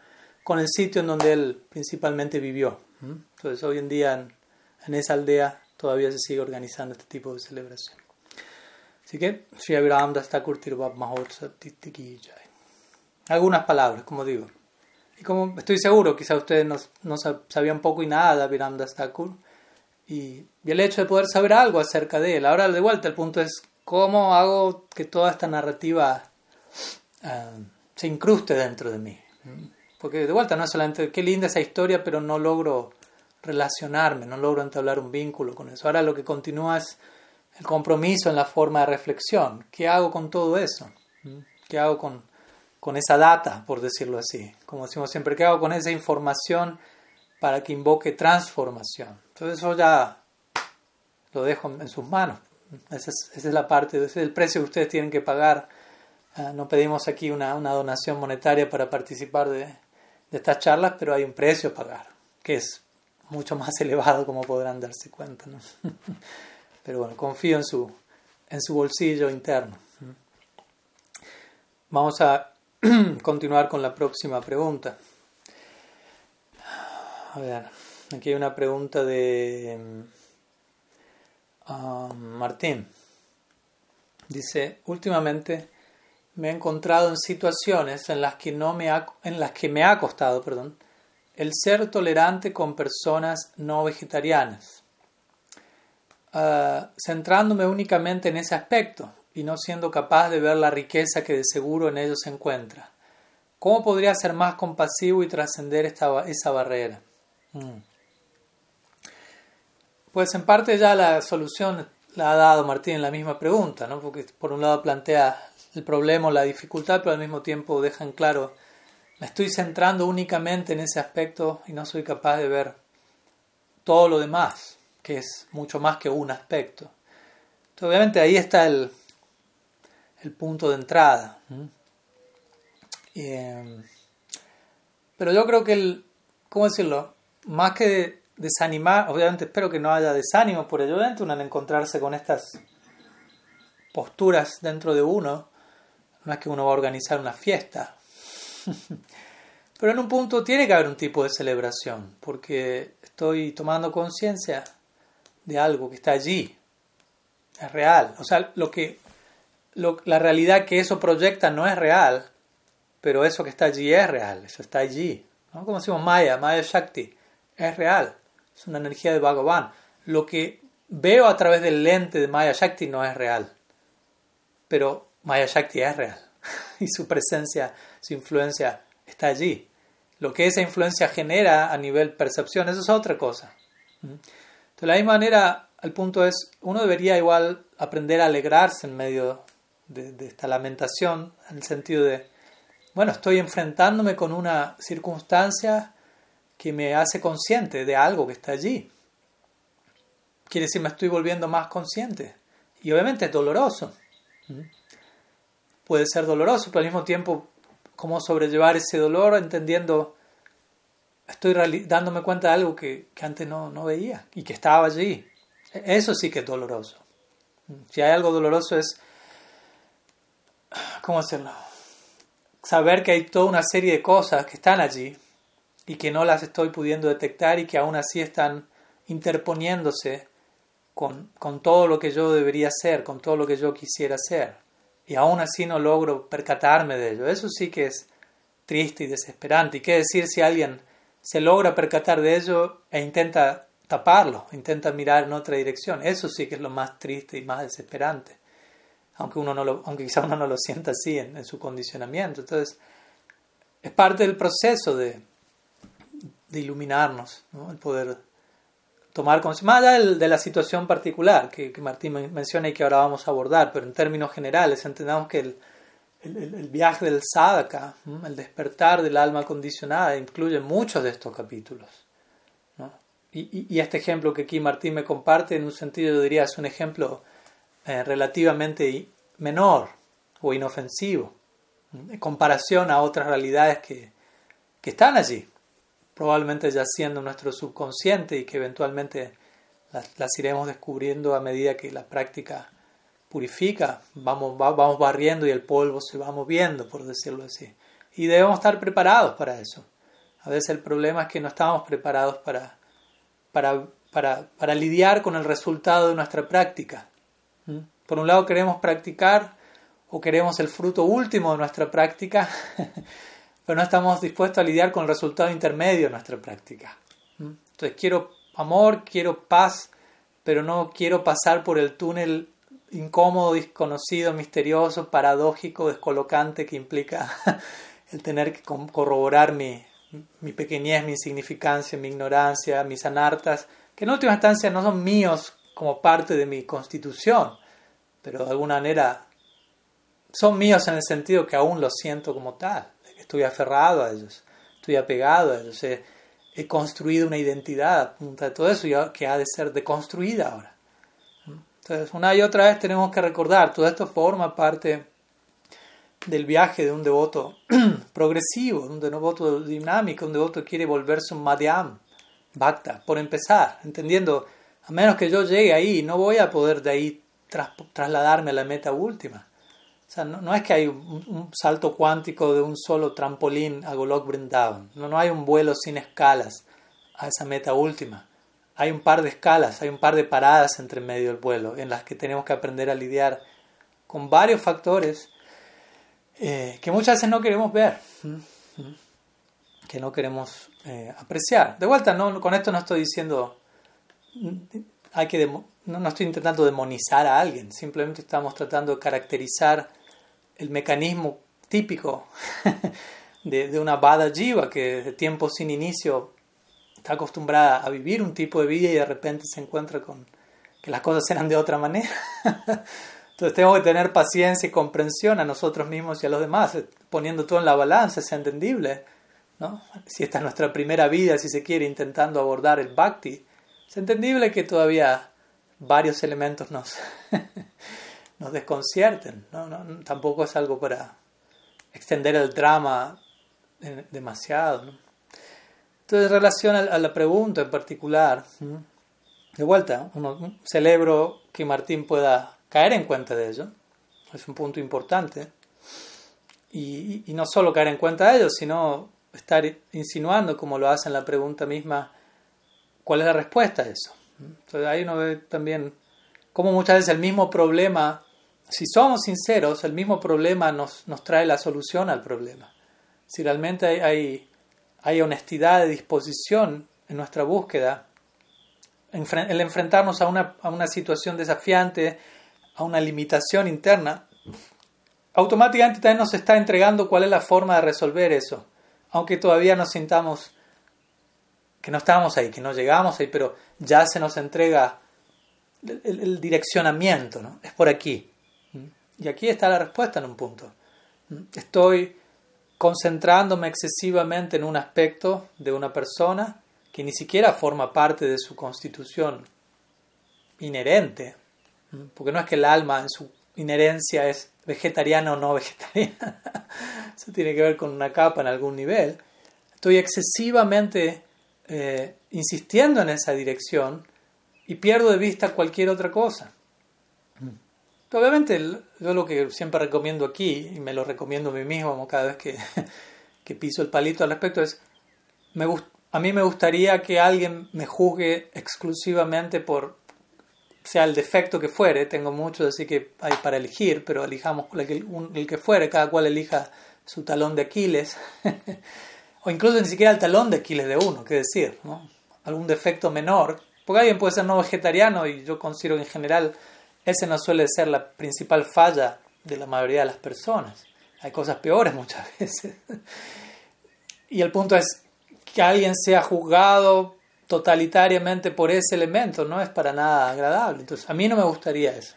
con el sitio en donde él principalmente vivió. Entonces hoy en día en, en esa aldea todavía se sigue organizando este tipo de celebración. Así que, Sri Aviram Dastakur Tirubab Mahotsav Algunas palabras, como digo. Y como estoy seguro, quizá ustedes no, no sabían poco y nada de Aviram Dastakur. Y, el hecho de poder saber algo acerca de él. Ahora, de vuelta, el punto es cómo hago que toda esta narrativa uh, se incruste dentro de mí. Porque de vuelta no es solamente qué linda esa historia, pero no logro relacionarme, no logro entablar un vínculo con eso. Ahora lo que continúa es el compromiso en la forma de reflexión. ¿Qué hago con todo eso? ¿Qué hago con, con esa data, por decirlo así? Como decimos siempre, ¿qué hago con esa información para que invoque transformación? Entonces eso ya lo dejo en sus manos. Esa es, la parte, ese es el precio que ustedes tienen que pagar. Ah, no pedimos aquí una, donación monetaria para participar de, estas charlas, pero hay un precio a pagar, que es mucho más elevado como podrán darse cuenta. Pero bueno, confío en su, en su bolsillo interno. Vamos a continuar con la próxima pregunta. A ver, aquí hay una pregunta de um, Martín. Dice, últimamente me he encontrado en situaciones en las que, no me ha, en las que me ha costado perdón, el ser tolerante con personas no vegetarianas Ah, centrándome únicamente en ese aspecto y no siendo capaz de ver la riqueza que de seguro en ellos se encuentra. ¿Cómo podría ser más compasivo y trascender esa barrera? Mm. Pues en parte ya la solución la ha dado Martín en la misma pregunta, ¿no? porque por un lado plantea el problema o la dificultad, pero al mismo tiempo deja en claro, me estoy centrando únicamente en ese aspecto y no soy capaz de ver todo lo demás que es mucho más que un aspecto. Entonces, obviamente ahí está el, el punto de entrada. Em, pero yo creo que el, ¿cómo decirlo? Más que desanimar, obviamente espero que no haya desánimo por ello, uno al encontrarse con estas posturas dentro de uno, no es que uno va a organizar una fiesta, pero en un punto tiene que haber un tipo de celebración, porque estoy tomando conciencia de algo que está allí. Es real. O sea, lo que, la realidad que eso proyecta no es real, pero eso que está allí es real, eso está allí. ¿no? Como decimos Maya, Maya Shakti, es real, es una energía de Bhagavan. Lo que veo a través del lente de Maya Shakti no es real, pero Maya Shakti es real y su presencia, su influencia está allí. Lo que esa influencia genera a nivel percepción, eso es otra cosa. De la misma manera, el punto es, uno debería igual aprender a alegrarse en medio de, esta lamentación, en el sentido de, bueno, estoy enfrentándome con una circunstancia que me hace consciente de algo que está allí. Quiere decir, me estoy volviendo más consciente. Y obviamente es doloroso. Puede ser doloroso, pero al mismo tiempo, cómo sobrellevar ese dolor entendiendo estoy dándome cuenta de algo que, antes no, no, veía y que estaba allí. E-, eso sí que es doloroso. Si hay algo doloroso es, ¿cómo hacerlo? Saber que hay toda una serie de cosas que están allí y que no las estoy pudiendo detectar y que aún así están interponiéndose con, con todo lo que yo debería ser, con todo lo que yo quisiera ser. Y aún así no logro percatarme de ello. Eso sí que es triste y desesperante. ¿Y qué decir si alguien se logra percatar de ello e intenta taparlo, intenta mirar en otra dirección. Eso sí que es lo más triste y más desesperante, aunque, uno no lo, aunque quizá uno no lo sienta así en, su condicionamiento. Entonces, es parte del proceso de, de iluminarnos, el poder tomar conciencia, más allá de, la situación particular que, que Martín menciona y que ahora vamos a abordar, pero en términos generales entendamos que el, el, viaje del sadhaka, el despertar del alma condicionada, incluye muchos de estos capítulos. Y, este ejemplo que aquí Martín me comparte, en un sentido yo diría, es un ejemplo eh, relativamente menor o inofensivo, en comparación a otras realidades que, que están allí, probablemente ya siendo nuestro subconsciente y que eventualmente las, iremos descubriendo a medida que la práctica purifica, vamos, vamos barriendo y el polvo se va moviendo, por decirlo así. Y debemos estar preparados para eso. A veces el problema es que no estamos preparados para, para, para, para lidiar con el resultado de nuestra práctica. ¿Mm? Por un lado queremos practicar o queremos el fruto último de nuestra práctica, pero no estamos dispuestos a lidiar con el resultado intermedio de nuestra práctica. ¿Mm? Entonces quiero amor, quiero paz, pero no quiero pasar por el túnel incómodo, desconocido, misterioso, paradójico, descolocante que implica el tener que corroborar mi, pequeñez, mi insignificancia, mi ignorancia, mis anartas, que en última instancia no son míos como parte de mi constitución, pero de alguna manera son míos en el sentido que aún los siento como tal, estoy aferrado a ellos, estoy apegado a ellos, he, construido una identidad a de todo eso que ha de ser deconstruida ahora. Entonces, una y otra vez tenemos que recordar, todo esto forma parte del viaje de un devoto progresivo, un devoto dinámico, un devoto que quiere volverse un madhyam, bhakta, por empezar, entendiendo, a menos que yo llegue ahí, no voy a poder de ahí trasladarme a la meta última. No, es que hay un, salto cuántico de un solo trampolín a Golok Vrindavan, no, no hay un vuelo sin escalas a esa meta última. Hay un par de escalas, hay un par de paradas entre medio del vuelo en las que tenemos que aprender a lidiar con varios factores eh, que muchas veces no queremos ver, que no queremos eh, apreciar. De vuelta, no, con esto no estoy diciendo, hay que no, estoy intentando demonizar a alguien, simplemente estamos tratando de caracterizar el mecanismo típico de, una Bada Jiva que de tiempo sin inicio está acostumbrada a vivir un tipo de vida y de repente se encuentra con que las cosas eran de otra manera. Entonces tenemos que tener paciencia y comprensión a nosotros mismos y a los demás, eh, poniendo todo en la balanza, es entendible. ¿no? Si esta es nuestra primera vida, si se quiere, intentando abordar el bhakti, es entendible que todavía varios elementos nos, nos desconcierten. ¿no? No, tampoco es algo para extender el drama demasiado. Entonces, en relación a la pregunta en particular, de vuelta, celebro que Martín pueda caer en cuenta de ello, es un punto importante. Y, no solo caer en cuenta de ello, sino estar insinuando, como lo hace en la pregunta misma, cuál es la respuesta a eso. Entonces ahí uno ve también cómo muchas veces el mismo problema, si somos sinceros, el mismo problema nos, nos trae la solución al problema. Si realmente hay, hay, hay honestidad de disposición en nuestra búsqueda, el enfrentarnos a una, a una situación desafiante, a una limitación interna, automáticamente también nos está entregando cuál es la forma de resolver eso, aunque todavía nos sintamos que no estamos ahí, que no llegamos ahí, pero ya se nos entrega el, direccionamiento, ¿no? Es por aquí. Y aquí está la respuesta en un punto. Estoy concentrándome excesivamente en un aspecto de una persona que ni siquiera forma parte de su constitución inherente, porque no es que el alma en su inherencia es vegetariana o no vegetariana. Eso tiene que ver con una capa en algún nivel. Estoy excesivamente eh, insistiendo en esa dirección y pierdo de vista cualquier otra cosa. Obviamente, yo lo que siempre recomiendo aquí, y me lo recomiendo a mí mismo cada vez que, que piso el palito al respecto, es, me, a mí me gustaría que alguien me juzgue exclusivamente por, sea el defecto que fuere, tengo muchos así que hay para elegir, pero elijamos el que, fuere, cada cual elija su talón de Aquiles, o incluso ni siquiera el talón de Aquiles de uno, qué decir, algún defecto menor, porque alguien puede ser no vegetariano y yo considero que en general ese no suele ser la principal falla de la mayoría de las personas. Hay cosas peores muchas veces. y el punto es que alguien sea juzgado totalitariamente por ese elemento no es para nada agradable. Entonces, a mí no me gustaría eso,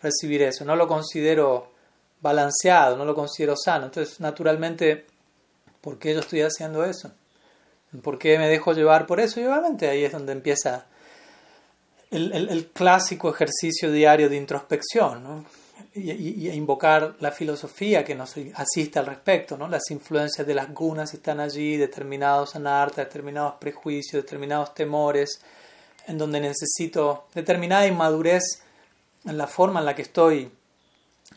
recibir eso. No lo considero balanceado, no lo considero sano. Entonces, naturalmente, ¿por qué yo estoy haciendo eso? ¿Por qué me dejo llevar por eso? Y obviamente ahí es donde empieza el, el clásico ejercicio diario de introspección. y, invocar la filosofía que nos asiste al respecto, ¿no? Las influencias de las gunas están allí, determinados anartas, determinados prejuicios, determinados temores, en donde necesito determinada inmadurez en la forma en la que estoy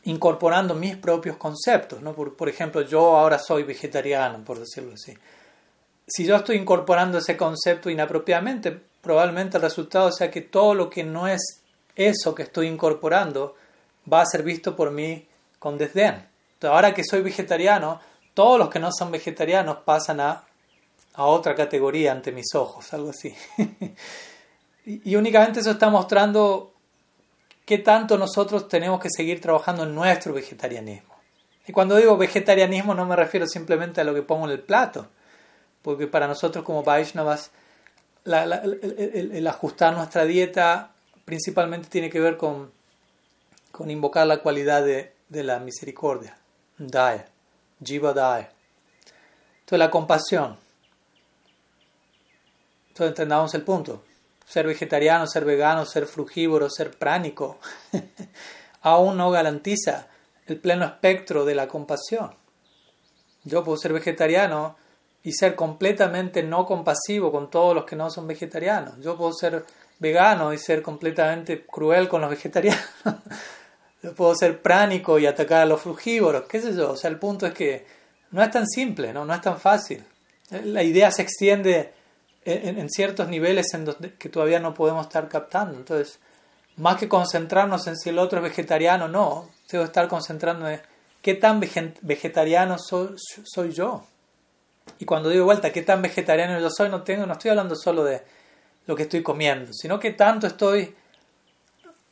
incorporando mis propios conceptos. ¿no? Por, por, ejemplo, yo ahora soy vegetariano, por decirlo así. Si yo estoy incorporando ese concepto inapropiadamente, probablemente el resultado sea que todo lo que no es eso que estoy incorporando va a ser visto por mí con desdén. Entonces, ahora que soy vegetariano, todos los que no son vegetarianos pasan a, otra categoría ante mis ojos, algo así. y, y únicamente eso está mostrando qué tanto nosotros tenemos que seguir trabajando en nuestro vegetarianismo. Y cuando digo vegetarianismo no me refiero simplemente a lo que pongo en el plato, porque para nosotros como Vaishnavas el, ajustar nuestra dieta principalmente tiene que ver con, con invocar la cualidad de, de la misericordia, Daya, Jiva Daya. Entonces la compasión. Entonces entendamos el punto ser vegetariano, ser vegano, ser frugívoro, ser pránico, aún no garantiza el pleno espectro de la compasión. Yo puedo ser vegetariano y ser completamente no compasivo con todos los que no son vegetarianos. Yo puedo ser vegano y ser completamente cruel con los vegetarianos. Yo puedo ser pránico y atacar a los frugívoros, qué sé yo. O sea, el punto es que no es tan simple, no, no es tan fácil. La idea se extiende en, ciertos niveles en donde, que todavía no podemos estar captando. Entonces, más que concentrarnos en si el otro es vegetariano o no, que estar concentrando en qué tan vegetariano soy, soy, yo. Y cuando digo vuelta, qué tan vegetariano yo soy, no, tengo, no estoy hablando solo de lo que estoy comiendo, sino que tanto estoy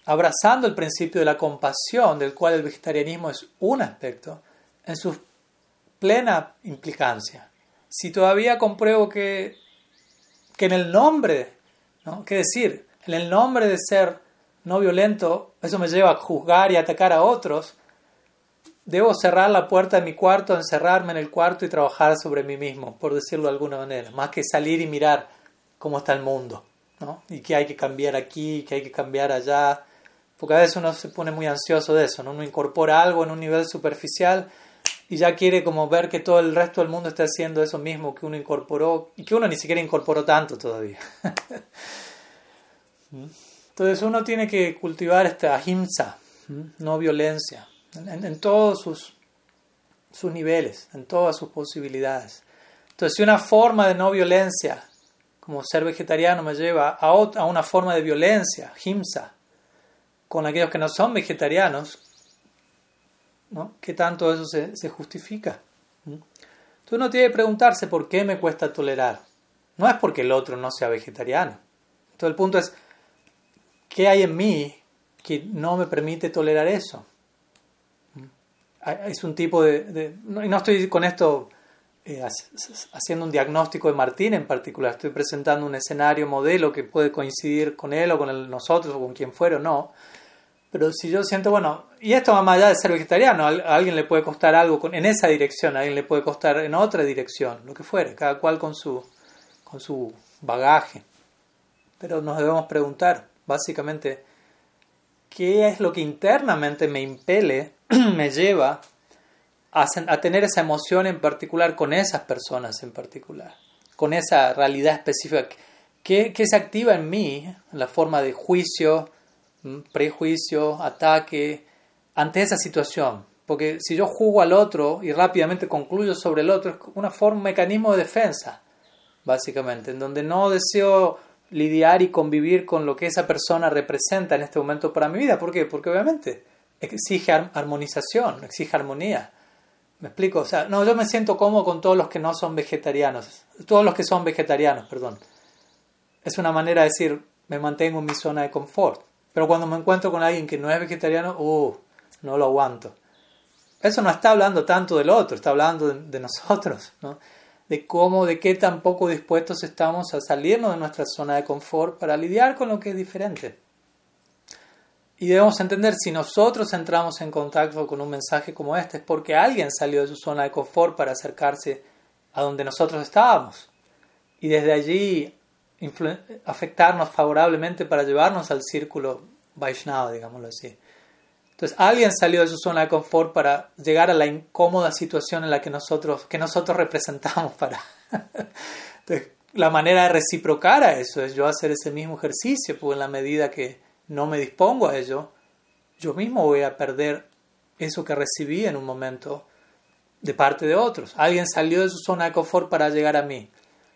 abrazando el principio de la compasión, del cual el vegetarianismo es un aspecto, en su plena implicancia. Si todavía compruebo que que en el nombre, ¿no? ¿Qué decir? En el nombre de ser no violento, eso me lleva a juzgar y atacar a otros, debo cerrar la puerta de mi cuarto, encerrarme en el cuarto y trabajar sobre mí mismo, por decirlo de alguna manera, más que salir y mirar cómo está el mundo, ¿no? Y que hay que cambiar aquí, que hay que cambiar allá, porque a veces uno se pone muy ansioso de eso, ¿no? Uno incorpora algo en un nivel superficial y ya quiere como ver que todo el resto del mundo está haciendo eso mismo que uno incorporó y que uno ni siquiera incorporó tanto todavía. Entonces uno tiene que cultivar esta ahimsa, no violencia, en, todos sus, sus niveles, en todas sus posibilidades. Entonces si una forma de no violencia, como ser vegetariano, me lleva a, a una forma de violencia, himsa, con aquellos que no son vegetarianos, ¿no? ¿Qué tanto eso se, justifica? ¿Mm? Entonces uno tiene que preguntarse por qué me cuesta tolerar. No es porque el otro no sea vegetariano. Entonces el punto es, ¿qué hay en mí que no me permite tolerar eso? Es un tipo de... y no estoy con esto eh, haciendo un diagnóstico de Martín en particular, estoy presentando un escenario modelo que puede coincidir con él o con nosotros o con quien fuera o no pero si yo siento, bueno, y esto va más allá de ser vegetariano, a alguien le puede costar algo en esa dirección, a alguien le puede costar en otra dirección, lo que fuere, cada cual con su, con su bagaje. Pero nos debemos preguntar, básicamente, ¿qué es lo que internamente me impele, me lleva a, tener esa emoción en particular con esas personas en particular, con esa realidad específica? ¿Qué, qué se activa en mí la forma de juicio? prejuicio, ataque, ante esa situación. Porque si yo juzgo al otro y rápidamente concluyo sobre el otro, es una forma, un mecanismo de defensa, básicamente, en donde no deseo lidiar y convivir con lo que esa persona representa en este momento para mi vida. ¿Por qué? Porque obviamente exige armonización, exige armonía. ¿Me explico? O sea, no, yo me siento cómodo con todos los que no son vegetarianos, todos los que son vegetarianos, perdón. Es una manera de decir, me mantengo en mi zona de confort. Pero cuando me encuentro con alguien que no es vegetariano, uh, no lo aguanto. Eso no está hablando tanto del otro, está hablando de, nosotros, ¿no? de cómo, de qué tan poco dispuestos estamos a salirnos de nuestra zona de confort para lidiar con lo que es diferente. Y debemos entender, si nosotros entramos en contacto con un mensaje como este, es porque alguien salió de su zona de confort para acercarse a donde nosotros estábamos. Y desde allí afectarnos favorablemente para llevarnos al círculo Vaishnava, digámoslo así. Entonces, alguien salió de su zona de confort para llegar a la incómoda situación en la que nosotros, que nosotros representamos para. Entonces, la manera de reciprocar a eso es yo hacer ese mismo ejercicio, porque en la medida que no me dispongo a ello, yo mismo voy a perder eso que recibí en un momento de parte de otros. Alguien salió de su zona de confort para llegar a mí.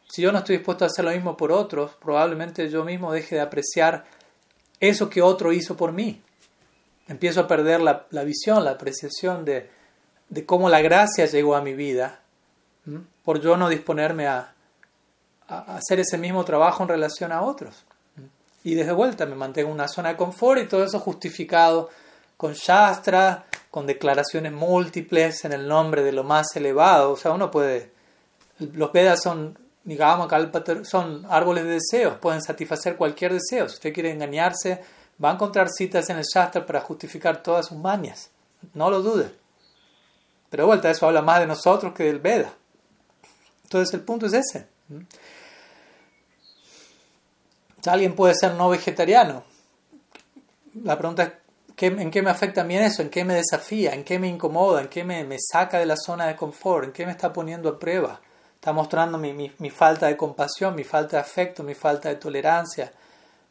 Si yo no estoy dispuesto a hacer lo mismo por otros, probablemente yo mismo deje de apreciar eso que otro hizo por mí. Empiezo a perder la, visión, la apreciación de, de, cómo la gracia llegó a mi vida, por yo no disponerme a, a, hacer ese mismo trabajo en relación a otros. Y desde vuelta me mantengo en una zona de confort y todo eso justificado con Shastra, con declaraciones múltiples en el nombre de lo más elevado. O sea, uno puede. Los Vedas son, digamos, son árboles de deseos, pueden satisfacer cualquier deseo. Si usted quiere engañarse, va a encontrar citas en el Shastra para justificar todas sus mañas. No lo dude. Pero de vuelta, eso habla más de nosotros que del Veda. Entonces, el punto es ese. Alguien puede ser no vegetariano. La pregunta es ¿En qué me afecta a mí eso? ¿En qué me desafía? ¿En qué me incomoda? ¿En qué me, saca de la zona de confort? ¿En qué me está poniendo a prueba? Está mostrando mi, mi, mi falta de compasión, mi falta de afecto, mi falta de tolerancia,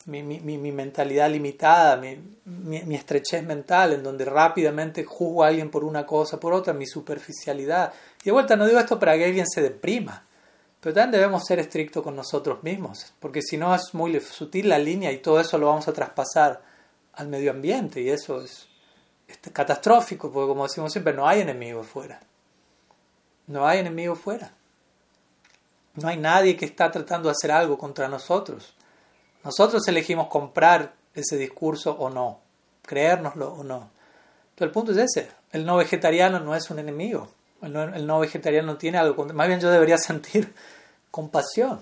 mi, mi mentalidad limitada, mi, estrechez mental, en donde rápidamente juzgo a alguien por una cosa, por otra, mi superficialidad. Y de vuelta, no digo esto para que alguien se deprima, pero también debemos ser estrictos con nosotros mismos, porque si no es muy sutil la línea y todo eso lo vamos a traspasar al medio ambiente y eso es, catastrófico, porque como decimos siempre, no hay enemigos fuera. No hay enemigos fuera. No hay nadie que está tratando de hacer algo contra nosotros. Nosotros elegimos comprar ese discurso o no, creérnoslo o no. Pero el punto es ese, el no vegetariano no es un enemigo. El no, el no vegetariano tiene algo, más bien yo debería sentir compasión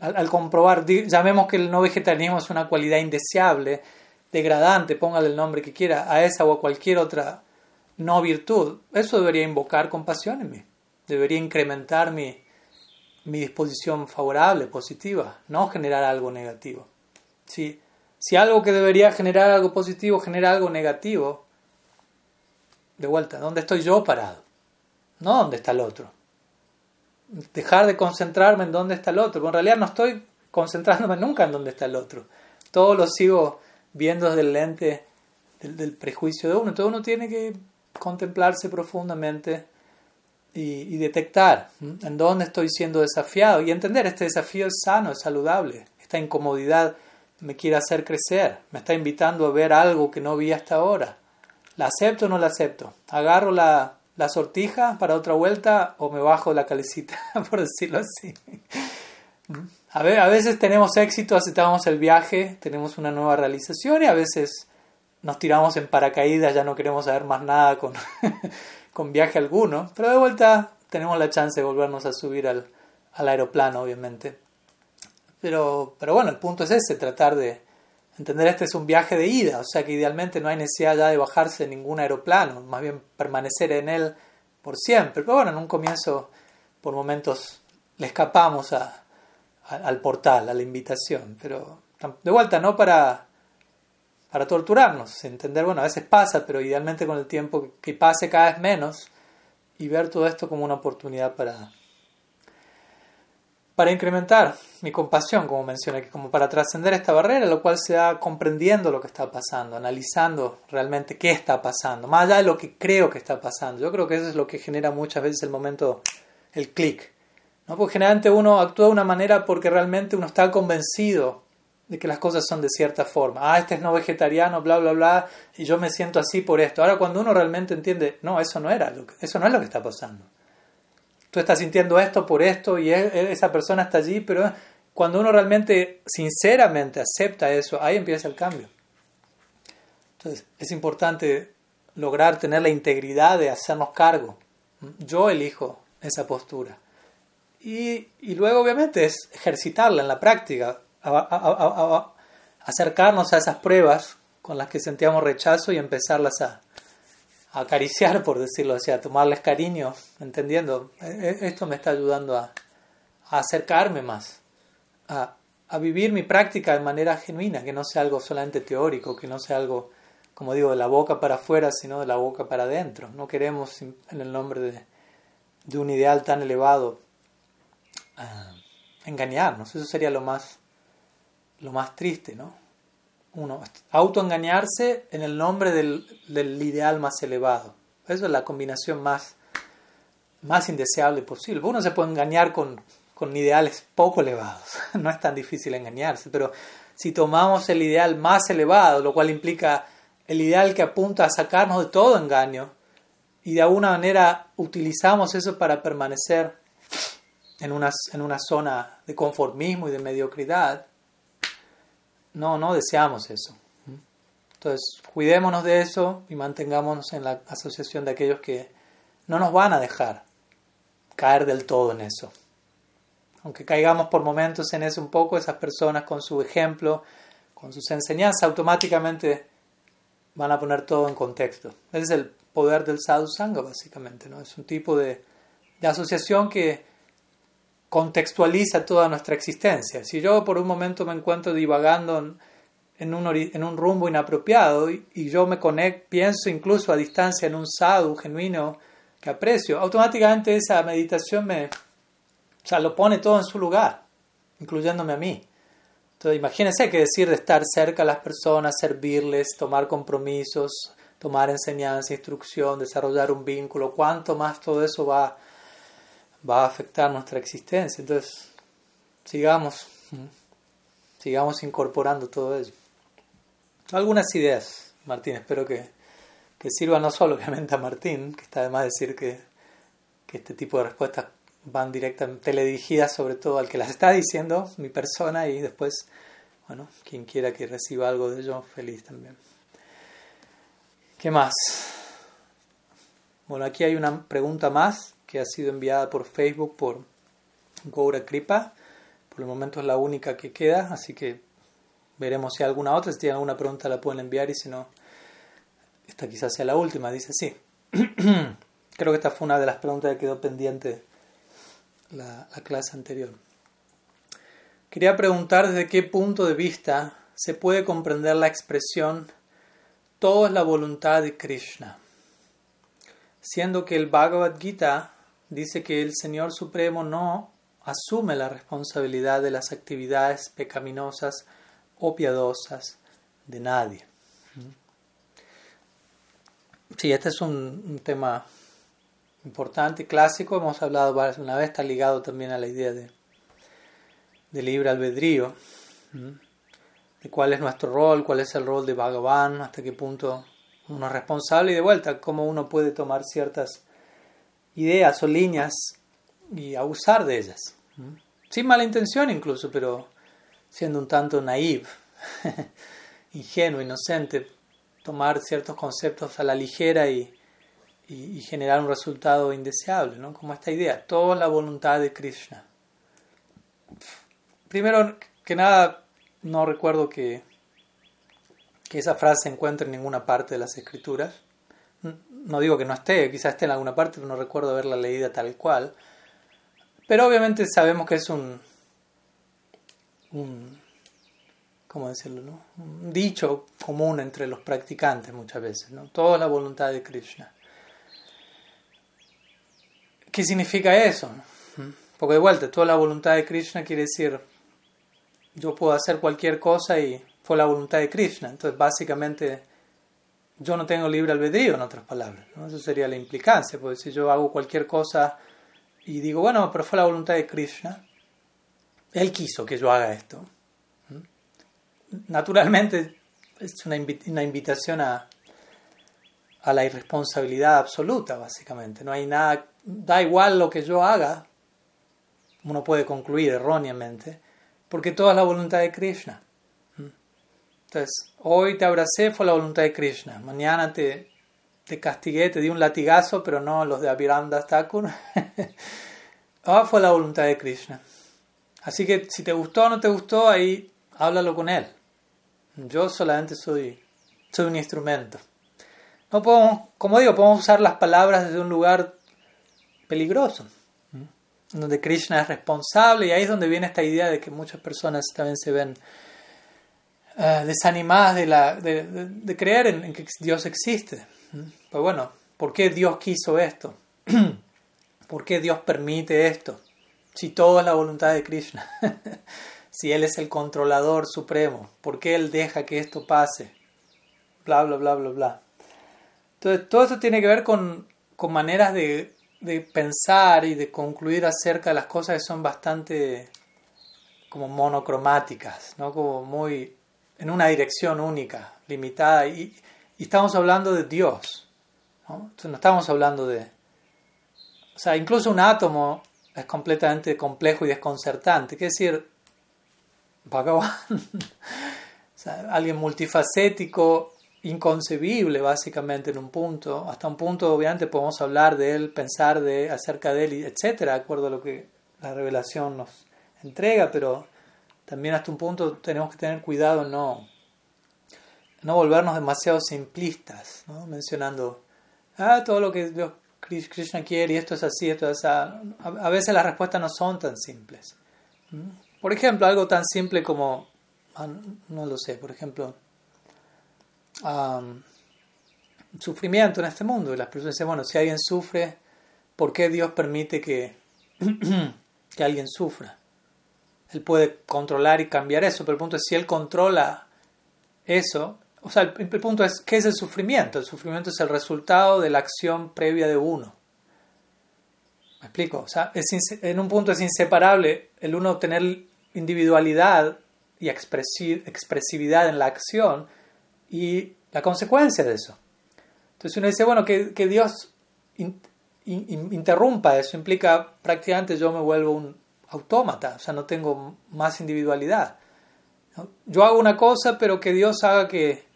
al, comprobar, llamemos que el no vegetarianismo es una cualidad indeseable, degradante, póngale el nombre que quiera, a esa o a cualquier otra no virtud, eso debería invocar compasión en mí, debería incrementar mi, mi disposición favorable, positiva, no generar algo negativo. Si, si algo que debería generar algo positivo genera algo negativo, de vuelta, ¿dónde estoy yo parado? No dónde está el otro dejar de concentrarme en dónde está el otro. Pero en realidad no estoy concentrándome nunca en dónde está el otro. Todo lo sigo viendo desde el lente del, prejuicio de uno. Entonces uno tiene que contemplarse profundamente y, detectar en dónde estoy siendo desafiado y entender este desafío es sano, es saludable. Esta incomodidad me quiere hacer crecer, me está invitando a ver algo que no vi hasta ahora. ¿La acepto o no la acepto? Agarro la, la sortija para otra vuelta o me bajo la calecita, por decirlo así. A, ver, a veces tenemos éxito, aceptamos el viaje, tenemos una nueva realización y a veces nos tiramos en paracaídas, ya no queremos saber más nada con, con viaje alguno, pero de vuelta tenemos la chance de volvernos a subir al, al aeroplano, obviamente. Pero, pero bueno, el punto es ese, tratar de, Entender este es un viaje de ida, o sea que idealmente no hay necesidad ya de bajarse de ningún aeroplano, más bien permanecer en él por siempre. Pero bueno, en un comienzo, por momentos, le escapamos al portal, a la invitación. Pero de vuelta, no para, para torturarnos, entender, bueno, a veces pasa, pero idealmente con el tiempo que pase cada vez menos y ver todo esto como una oportunidad para, para incrementar mi compasión, como mencioné, como para trascender esta barrera, lo cual se da comprendiendo lo que está pasando, analizando realmente qué está pasando, más allá de lo que creo que está pasando. Yo creo que eso es lo que genera muchas veces el momento, el clic. ¿no? Porque generalmente uno actúa de una manera porque realmente uno está convencido de que las cosas son de cierta forma. Ah, este es no vegetariano, bla, bla, bla, y yo me siento así por esto. Ahora cuando uno realmente entiende, no, eso no era, eso no es lo que está pasando tú estás sintiendo esto por esto y esa persona está allí, pero cuando uno realmente, sinceramente acepta eso, ahí empieza el cambio. Entonces, es importante lograr tener la integridad de hacernos cargo. Yo elijo esa postura. Y, luego, obviamente, es ejercitarla en la práctica, acercarnos a esas pruebas con las que sentíamos rechazo y empezarlas a, acariciar, por decirlo así, a tomarles cariño, entendiendo, e, e, esto me está ayudando a, acercarme más, a, vivir mi práctica de manera genuina, que no sea algo solamente teórico, que no sea algo, como digo, de la boca para afuera, sino de la boca para adentro. No queremos, en el nombre de, de un ideal tan elevado, engañarnos. Eso sería lo más, lo más triste, ¿no? Uno, autoengañarse en el nombre del, del ideal más elevado. Eso es la combinación más, más indeseable posible. Uno se puede engañar con, con ideales poco elevados. No es tan difícil engañarse, pero si tomamos el ideal más elevado, lo cual implica el ideal que apunta a sacarnos de todo engaño, y de alguna manera utilizamos eso para permanecer en una, en una zona de conformismo y de mediocridad, no, no deseamos eso. Entonces, cuidémonos de eso y mantengámonos en la asociación de aquellos que no nos van a dejar caer del todo en eso. Aunque caigamos por momentos en eso un poco, esas personas con su ejemplo, con sus enseñanzas, automáticamente van a poner todo en contexto. Ese es el poder del sadhu sangha, básicamente. ¿no? Es un tipo de, de asociación que contextualiza toda nuestra existencia. Si yo por un momento me encuentro divagando en, un, rumbo inapropiado y, yo me conecto, pienso incluso a distancia en un sadhu genuino que aprecio, automáticamente esa meditación me, o sea, lo pone todo en su lugar, incluyéndome a mí. Entonces, imagínense qué decir de estar cerca a las personas, servirles, tomar compromisos, tomar enseñanza, instrucción, desarrollar un vínculo, cuánto más todo eso va va a afectar nuestra existencia. Entonces, sigamos, sigamos incorporando todo ello. Algunas ideas, Martín, espero que, que sirvan no solo obviamente a Martín, que está de más decir que, que este tipo de respuestas van directamente teledirigidas sobre todo al que las está diciendo, mi persona, y después, bueno, quien quiera que reciba algo de ello, feliz también. ¿Qué más? Bueno, aquí hay una pregunta más que ha sido enviada por Facebook por Goura Kripa. Por el momento es la única que queda, así que veremos si hay alguna otra. Si tienen alguna pregunta la pueden enviar y si no, esta quizás sea la última. Dice sí. Creo que esta fue una de las preguntas que quedó pendiente la, la clase anterior. Quería preguntar desde qué punto de vista se puede comprender la expresión todo es la voluntad de Krishna, siendo que el Bhagavad Gita dice que el Señor Supremo no asume la responsabilidad de las actividades pecaminosas o piadosas de nadie. Sí, este es un, tema importante, clásico, hemos hablado una vez, está ligado también a la idea de, de libre albedrío, de cuál es nuestro rol, cuál es el rol de Bhagavan, hasta qué punto uno es responsable y de vuelta, cómo uno puede tomar ciertas ideas o líneas y abusar de ellas. Sin mala intención incluso, pero siendo un tanto naive, ingenuo, inocente, tomar ciertos conceptos a la ligera y, y, generar un resultado indeseable, ¿no? como esta idea, toda la voluntad de Krishna. Primero que nada, no recuerdo que, que esa frase se encuentre en ninguna parte de las escrituras no digo que no esté, quizás esté en alguna parte, pero no recuerdo haberla leída tal cual. Pero obviamente sabemos que es un, un ¿cómo decirlo? No? Un dicho común entre los practicantes muchas veces, ¿no? Toda la voluntad de Krishna. ¿Qué significa eso? Porque de vuelta, toda la voluntad de Krishna quiere decir, yo puedo hacer cualquier cosa y fue la voluntad de Krishna. Entonces, básicamente, yo no tengo libre albedrío, en otras palabras. ¿no? Eso sería la implicancia, porque si yo hago cualquier cosa y digo, bueno, pero fue la voluntad de Krishna, él quiso que yo haga esto. Naturalmente es una, invitación a, a la irresponsabilidad absoluta, básicamente. No hay nada, da igual lo que yo haga, uno puede concluir erróneamente, porque toda es la voluntad de Krishna. Entonces, hoy te abracé fue la voluntad de Krishna, mañana te, castigué, te di un latigazo, pero no los de Abhiramdas Thakur. ah, fue la voluntad de Krishna. Así que si te gustó o no te gustó, ahí háblalo con él. Yo solamente soy, soy un instrumento. No podemos, como digo, podemos usar las palabras desde un lugar peligroso, donde Krishna es responsable y ahí es donde viene esta idea de que muchas personas también se ven eh, desanimadas de, la, de, creer en, que Dios existe. Pues bueno, ¿por qué Dios quiso esto? ¿Por qué Dios permite esto? Si todo es la voluntad de Krishna, si Él es el controlador supremo, ¿por qué Él deja que esto pase? Bla, bla, bla, bla, bla. Entonces, todo esto tiene que ver con, con maneras de, de pensar y de concluir acerca de las cosas que son bastante como monocromáticas, ¿no? como muy en una dirección única, limitada. Y, estamos hablando de Dios. ¿no? Estamos hablando de... O sea, incluso un átomo es completamente complejo y desconcertante. ¿Qué decir? Bhagavan. alguien multifacético, inconcebible básicamente en un punto. Hasta un punto obviamente podemos hablar de él, pensar de, acerca de él, etcétera, de acuerdo a lo que la revelación nos entrega, pero también hasta un punto tenemos que tener cuidado no, no volvernos demasiado simplistas, ¿no? mencionando ah, todo lo que Dios, Krishna quiere y esto es así, esto es así. A veces las respuestas no son tan simples. Por ejemplo, algo tan simple como, ah, no lo sé, por ejemplo, sufrimiento en este mundo. Y las personas dicen, bueno, si alguien sufre, ¿por qué Dios permite que, que alguien sufra? Él puede controlar y cambiar eso, pero el punto es si Él controla eso, o sea, el, punto es, ¿qué es el sufrimiento? El sufrimiento es el resultado de la acción previa de uno. ¿Me explico? O sea, es, en un punto es inseparable el uno tener individualidad y expresividad en la acción y la consecuencia de eso. Entonces uno dice, bueno, que Dios interrumpa eso implica prácticamente yo me vuelvo un autómata, o sea, no tengo más individualidad. Yo hago una cosa, pero que Dios haga que,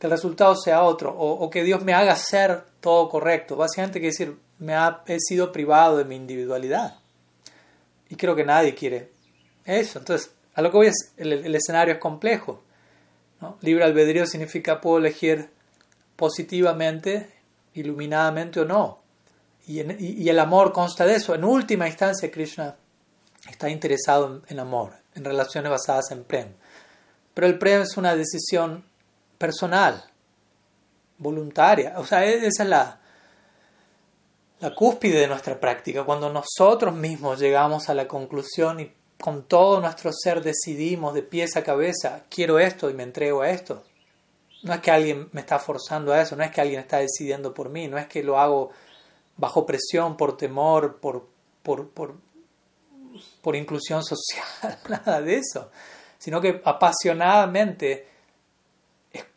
el resultado sea otro, o, que Dios me haga hacer todo correcto. Básicamente quiere decir, me ha, he sido privado de mi individualidad. Y creo que nadie quiere eso. Entonces, a lo que voy es, el, el escenario es complejo. Libre albedrío significa puedo elegir positivamente, iluminadamente o no. Y, y, el amor consta de eso. En última instancia, Krishna está interesado en, amor, en relaciones basadas en prem. Pero el prem es una decisión personal, voluntaria. O sea, e, esa es la, la cúspide de nuestra práctica, cuando nosotros mismos llegamos a la conclusión y con todo nuestro ser decidimos de pies a cabeza, quiero esto y me entrego a esto. No es que alguien me está forzando a eso, no es que alguien está decidiendo por mí, no es que lo hago bajo presión, por temor, por, por, por, por inclusión social, nada de eso, sino que apasionadamente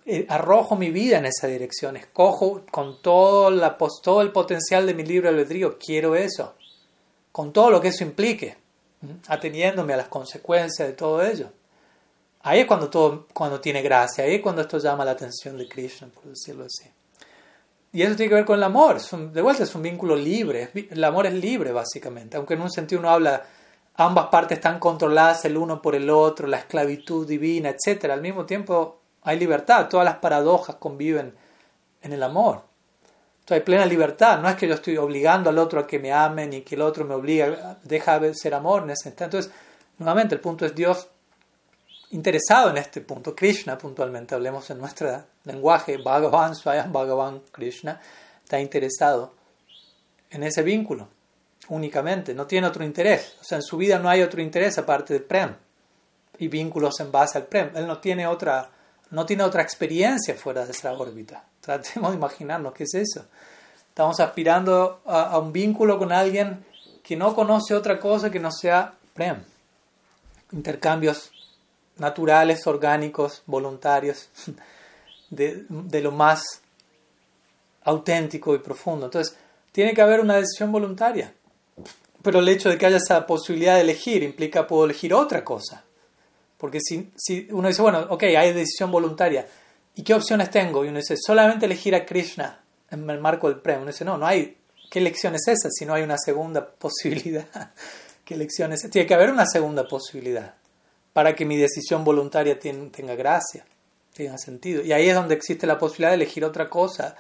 eh, arrojo mi vida en esa dirección, escojo con todo, el potencial de mi libre albedrío, quiero eso, con todo lo que eso implique ateniéndome a las consecuencias de todo ello. Ahí es cuando todo cuando tiene gracia, ahí es cuando esto llama la atención de Krishna, por decirlo así. Y eso tiene que ver con el amor, de vuelta es un vínculo libre, el amor es libre básicamente, aunque en un sentido uno habla, ambas partes están controladas el uno por el otro, la esclavitud divina, etc. Al mismo tiempo hay libertad, todas las paradojas conviven en el amor. Entonces hay plena libertad, no es que yo estoy obligando al otro a que me ame ni que el otro me obliga, deja de ser amor en. Entonces, nuevamente, el punto es Dios interesado en este punto, Krishna puntualmente, hablemos en nuestro lenguaje, Bhagavan, Swayam Bhagavan, Krishna, está interesado en ese vínculo únicamente, no tiene otro interés. O sea, en su vida no hay otro interés aparte del Prem y vínculos en base al Prem. Él no tiene otra, no tiene otra experiencia fuera de esa órbita. Tratemos de imaginarnos qué es eso. Estamos aspirando a, un vínculo con alguien que no conoce otra cosa que no sea prem. Intercambios naturales, orgánicos, voluntarios, de, de lo más auténtico y profundo. Entonces, tiene que haber una decisión voluntaria. Pero el hecho de que haya esa posibilidad de elegir implica puedo elegir otra cosa. Porque si, si uno dice, bueno, ok, hay decisión voluntaria, ¿Y qué opciones tengo? Y uno dice, solamente elegir a Krishna en el marco del premio. Uno dice, no, no hay. ¿Qué elección es esa si no hay una segunda posibilidad? ¿Qué elección es esa? Tiene que haber una segunda posibilidad para que mi decisión voluntaria tenga gracia, tenga sentido. Y ahí es donde existe la posibilidad de elegir otra cosa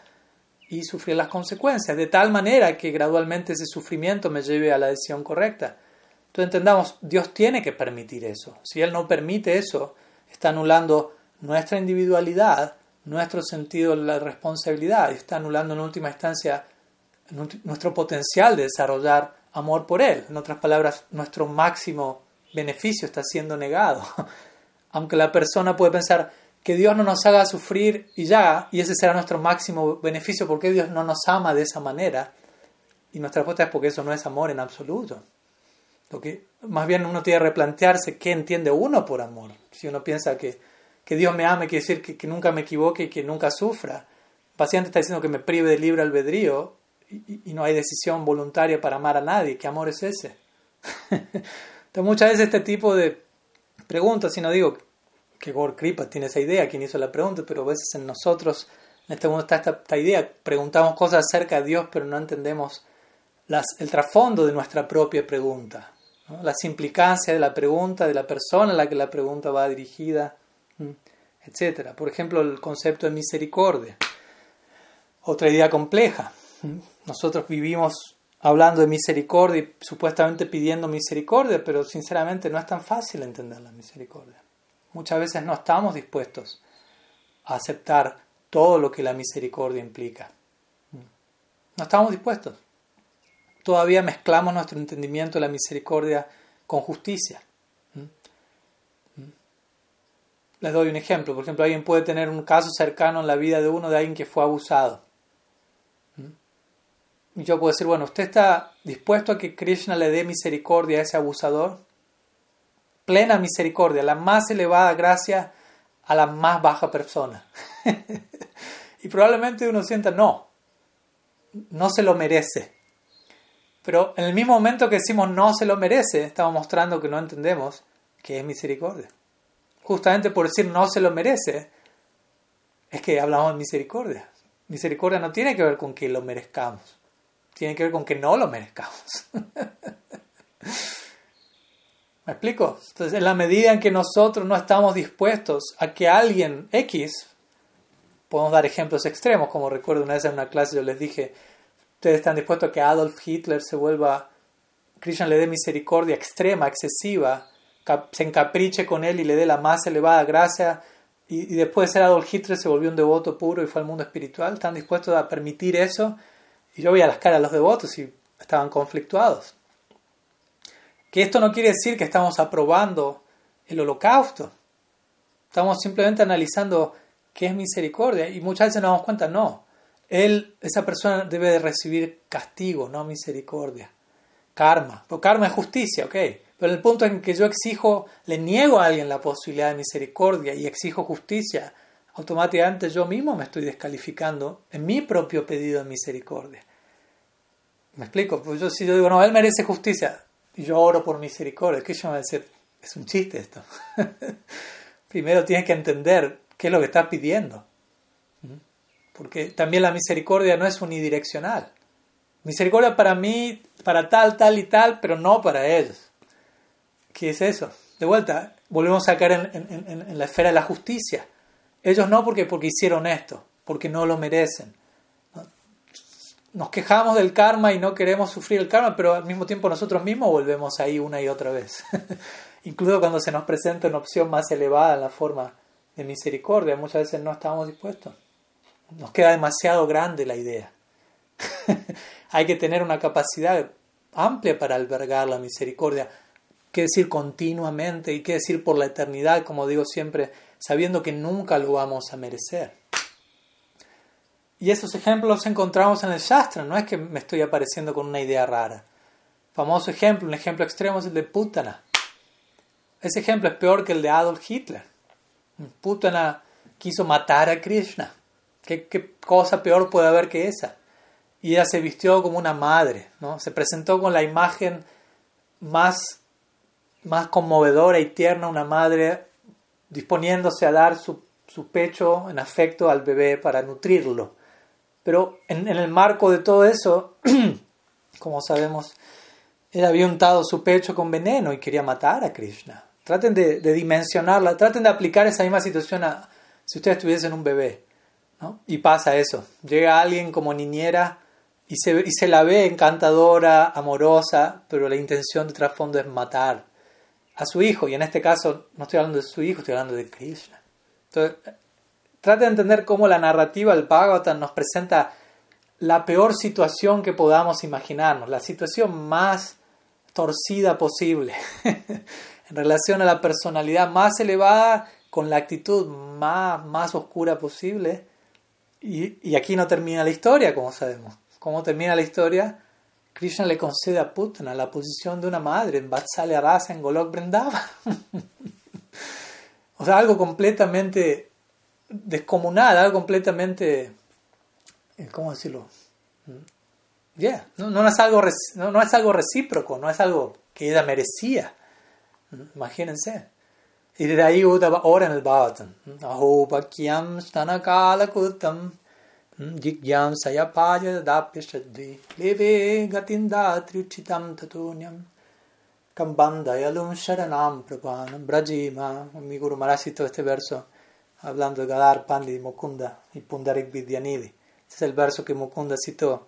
y sufrir las consecuencias, de tal manera que gradualmente ese sufrimiento me lleve a la decisión correcta. Entonces entendamos, Dios tiene que permitir eso. Si Él no permite eso, está anulando nuestra individualidad, nuestro sentido de la responsabilidad, está anulando en última instancia nuestro potencial de desarrollar amor por Él. En otras palabras, nuestro máximo beneficio está siendo negado. Aunque la persona puede pensar que Dios no nos haga sufrir y ya, y ese será nuestro máximo beneficio, porque Dios no nos ama de esa manera? Y nuestra respuesta es porque eso no es amor en absoluto. Lo que, más bien uno tiene que replantearse qué entiende uno por amor. Si uno piensa que, que Dios me ame, quiere decir que, que, nunca me equivoque y que nunca sufra. El paciente está diciendo que me prive del libre albedrío y, y no hay decisión voluntaria para amar a nadie. ¿Qué amor es ese? Entonces muchas veces este tipo de preguntas, y no digo que Gor Kripa tiene esa idea, quien hizo la pregunta, pero a veces en nosotros, en este mundo está esta, idea, preguntamos cosas acerca de Dios, pero no entendemos el trasfondo de nuestra propia pregunta, las implicancias de la pregunta, de la persona a la que la pregunta va dirigida, etc. Por ejemplo, el concepto de misericordia, otra idea compleja. Nosotros vivimos hablando de misericordia y supuestamente pidiendo misericordia, pero sinceramente no es tan fácil entender la misericordia. Muchas veces no estamos dispuestos a aceptar todo lo que la misericordia implica. No estamos dispuestos. Todavía mezclamos nuestro entendimiento de la misericordia con justicia. Les doy un ejemplo. Por ejemplo, alguien puede tener un caso cercano en la vida de uno de alguien que fue abusado yo puedo decir, bueno, ¿usted está dispuesto a que Krishna le dé misericordia a ese abusador? Plena misericordia, la más elevada gracia a la más baja persona. y probablemente uno sienta, no, no se lo merece. Pero en el mismo momento que decimos no se lo merece, estamos mostrando que no entendemos que es misericordia. Justamente por decir no se lo merece, es que hablamos de misericordia. Misericordia no tiene que ver con que lo merezcamos tiene que ver con que no lo merezcamos. ¿Me explico? Entonces, en la medida en que nosotros no estamos dispuestos a que alguien X, podemos dar ejemplos extremos, como recuerdo una vez en una clase yo les dije, ustedes están dispuestos a que Adolf Hitler se vuelva, Krishna le dé misericordia extrema, excesiva, se encapriche con él y le dé la más elevada gracia, y, después de ser Adolf Hitler se volvió un devoto puro y fue al mundo espiritual, ¿están dispuestos a permitir eso? Y yo veía las caras de los devotos y estaban conflictuados. Que esto no quiere decir que estamos aprobando el holocausto. Estamos simplemente analizando qué es misericordia y muchas veces nos damos cuenta, no. Él, esa persona debe de recibir castigo, no misericordia. Karma. Porque karma es justicia, ok. Pero el punto en que yo exijo, le niego a alguien la posibilidad de misericordia y exijo justicia, automáticamente yo mismo me estoy descalificando en mi propio pedido de misericordia. ¿Me explico? Pues yo si yo digo, no, él merece justicia, y yo oro por misericordia, ¿qué yo me decir? Es un chiste esto. Primero tienes que entender qué es lo que estás pidiendo. Porque también la misericordia no es unidireccional. Misericordia para mí, para tal, tal y tal, pero no para ellos. ¿Qué es eso? De vuelta, volvemos a caer en, en la esfera de la justicia. Ellos no porque, porque hicieron esto, porque no lo merecen. Nos quejamos del karma y no queremos sufrir el karma, pero al mismo tiempo nosotros mismos volvemos ahí una y otra vez. Incluso cuando se nos presenta una opción más elevada en la forma de misericordia, muchas veces no estamos dispuestos. Nos queda demasiado grande la idea. Hay que tener una capacidad amplia para albergar la misericordia. ¿Qué decir continuamente y qué decir por la eternidad? Como digo siempre, sabiendo que nunca lo vamos a merecer. Y esos ejemplos los encontramos en el Shastra, no es que me estoy apareciendo con una idea rara. Famoso ejemplo, un ejemplo extremo es el de Putana. Ese ejemplo es peor que el de Adolf Hitler. Putana quiso matar a Krishna. ¿Qué, ¿Qué, cosa peor puede haber que esa? Y ella se vistió como una madre, ¿no? Se presentó con la imagen más, más conmovedora y tierna, una madre disponiéndose a dar su, pecho en afecto al bebé para nutrirlo. Pero en, el marco de todo eso, como sabemos, él había untado su pecho con veneno y quería matar a Krishna. Traten de, dimensionarla, traten de aplicar esa misma situación a si ustedes tuviesen un bebé. Y pasa eso. Llega alguien como niñera y se, y se la ve encantadora, amorosa, pero la intención de trasfondo es matar a su hijo, y en este caso no estoy hablando de su hijo, estoy hablando de Krishna. Entonces, trate de entender cómo la narrativa del Bhagavatam nos presenta la peor situación que podamos imaginarnos, la situación más torcida posible en relación a la personalidad más elevada con la actitud más, más oscura posible. Y, y aquí no termina la historia, como sabemos. ¿Cómo termina la historia? Krishna le concede a Putana la posición de una madre en Vatsalya Rasa en Golok Brindava. o sea, algo completamente descomunal, algo completamente, eh, ¿cómo decirlo? Mm. Ya, no, no, es algo, no, no, es algo recíproco, no es algo que ella merecía. Mm, imagínense. Y de ahí ahora en el Bhagavatam. Aho Bhakyam Stanakala Kutam Jigyam Sayapaya Dapya Shadvi Leve Gatinda Triuchitam Tatunyam Kambandayalum Sharanam Prapanam Brajima. Mi Guru Maharaj este verso hablando de Gadar Pandi, Mukunda y Pundarik Vidyanidhi. Ese es el verso que Mukunda citó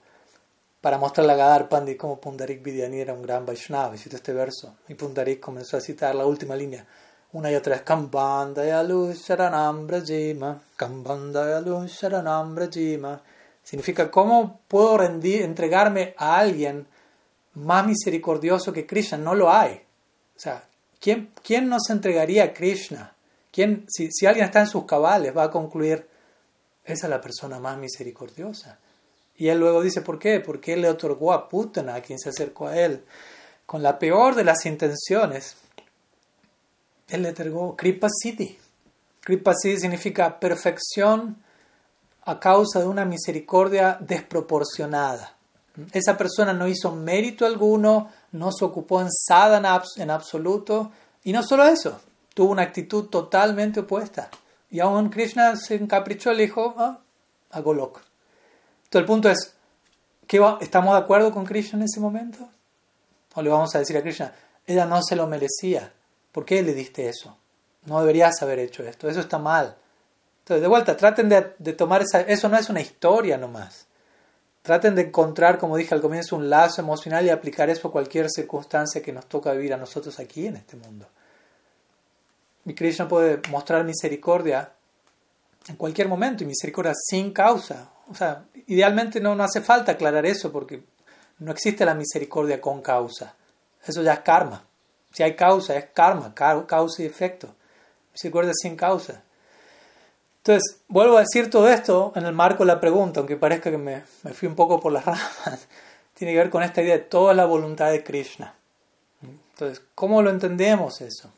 para mostrarle a Gadar Pandi cómo Pundarik Vidyanidhi era un gran Vaishnava. Citó este verso y Pundarik comenzó a citar la última línea una y otra vez. Kambandayalu Sharanam Brajima, Kambandayalu Sharanam Brajima. Significa cómo puedo rendir, entregarme a alguien más misericordioso que Krishna. No lo hay. O sea, ¿quién, quién no se entregaría a Krishna? Si, alguien está en sus cabales, va a concluir, esa es la persona más misericordiosa. Y él luego dice, ¿por qué? Porque él le otorgó a Putana, a quien se acercó a él, con la peor de las intenciones. Él le otorgó Kripa Siddhi. Kripa Siddhi significa perfección a causa de una misericordia desproporcionada. Esa persona no hizo mérito alguno, no se ocupó en sadhana en absoluto, y no solo eso, tuvo una actitud totalmente opuesta. Y aún Krishna se encaprichó y le dijo, ah, a Golok. Entonces el punto es, ¿qué ¿estamos de acuerdo con Krishna en ese momento? O le vamos a decir a Krishna, ella no se lo merecía. ¿Por qué le diste eso? No deberías haber hecho esto, eso está mal. Entonces, de vuelta, traten de, de tomar esa... Eso no es una historia nomás. Traten de encontrar, como dije al comienzo, un lazo emocional y aplicar eso a cualquier circunstancia que nos toca vivir a nosotros aquí en este mundo. Mi Krishna puede mostrar misericordia en cualquier momento y misericordia sin causa. O sea, idealmente no, no hace falta aclarar eso porque no existe la misericordia con causa. Eso ya es karma. Si hay causa, es karma, causa y efecto. Misericordia sin causa. Entonces, vuelvo a decir todo esto en el marco de la pregunta, aunque parezca que me, me fui un poco por las ramas. Tiene que ver con esta idea de toda la voluntad de Krishna. Entonces, ¿cómo lo entendemos eso?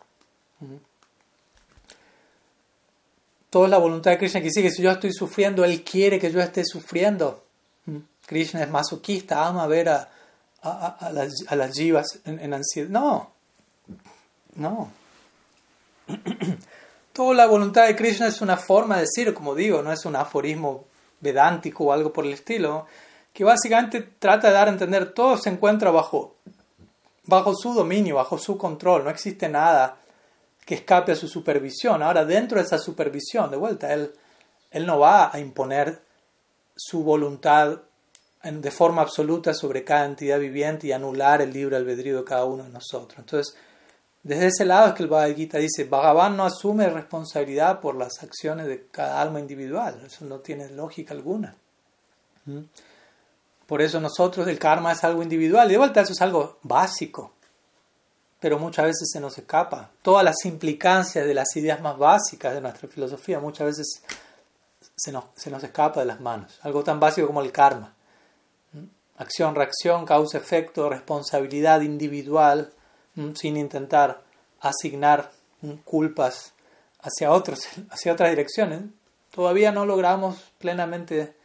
Toda la voluntad de Krishna que que si yo estoy sufriendo, Él quiere que yo esté sufriendo. Mm. Krishna es masoquista, ama ver a, las, a jivas en, ansiedad. No, no. Toda la voluntad de Krishna es una forma de decir, como digo, no es un aforismo vedántico o algo por el estilo, que básicamente trata de dar a entender todo se encuentra bajo, bajo su dominio, bajo su control, no existe nada que escape a su supervisión. Ahora, dentro de esa supervisión, de vuelta, él, él no va a imponer su voluntad de forma absoluta sobre cada entidad viviente y anular el libre albedrío de cada uno de nosotros. Entonces, desde ese lado es que el Bhagavad Gita dice, Bhagavan no asume responsabilidad por las acciones de cada alma individual. Eso no tiene lógica alguna. ¿Mm? Por eso nosotros, el karma es algo individual. Y de vuelta, eso es algo básico pero muchas veces se nos escapa. Todas las implicancias de las ideas más básicas de nuestra filosofía muchas veces se nos, se nos escapa de las manos. Algo tan básico como el karma. ¿Mm? Acción, reacción, causa, efecto, responsabilidad individual, ¿Mm? sin intentar asignar ¿Mm? culpas hacia, otros, hacia otras direcciones. Todavía no logramos plenamente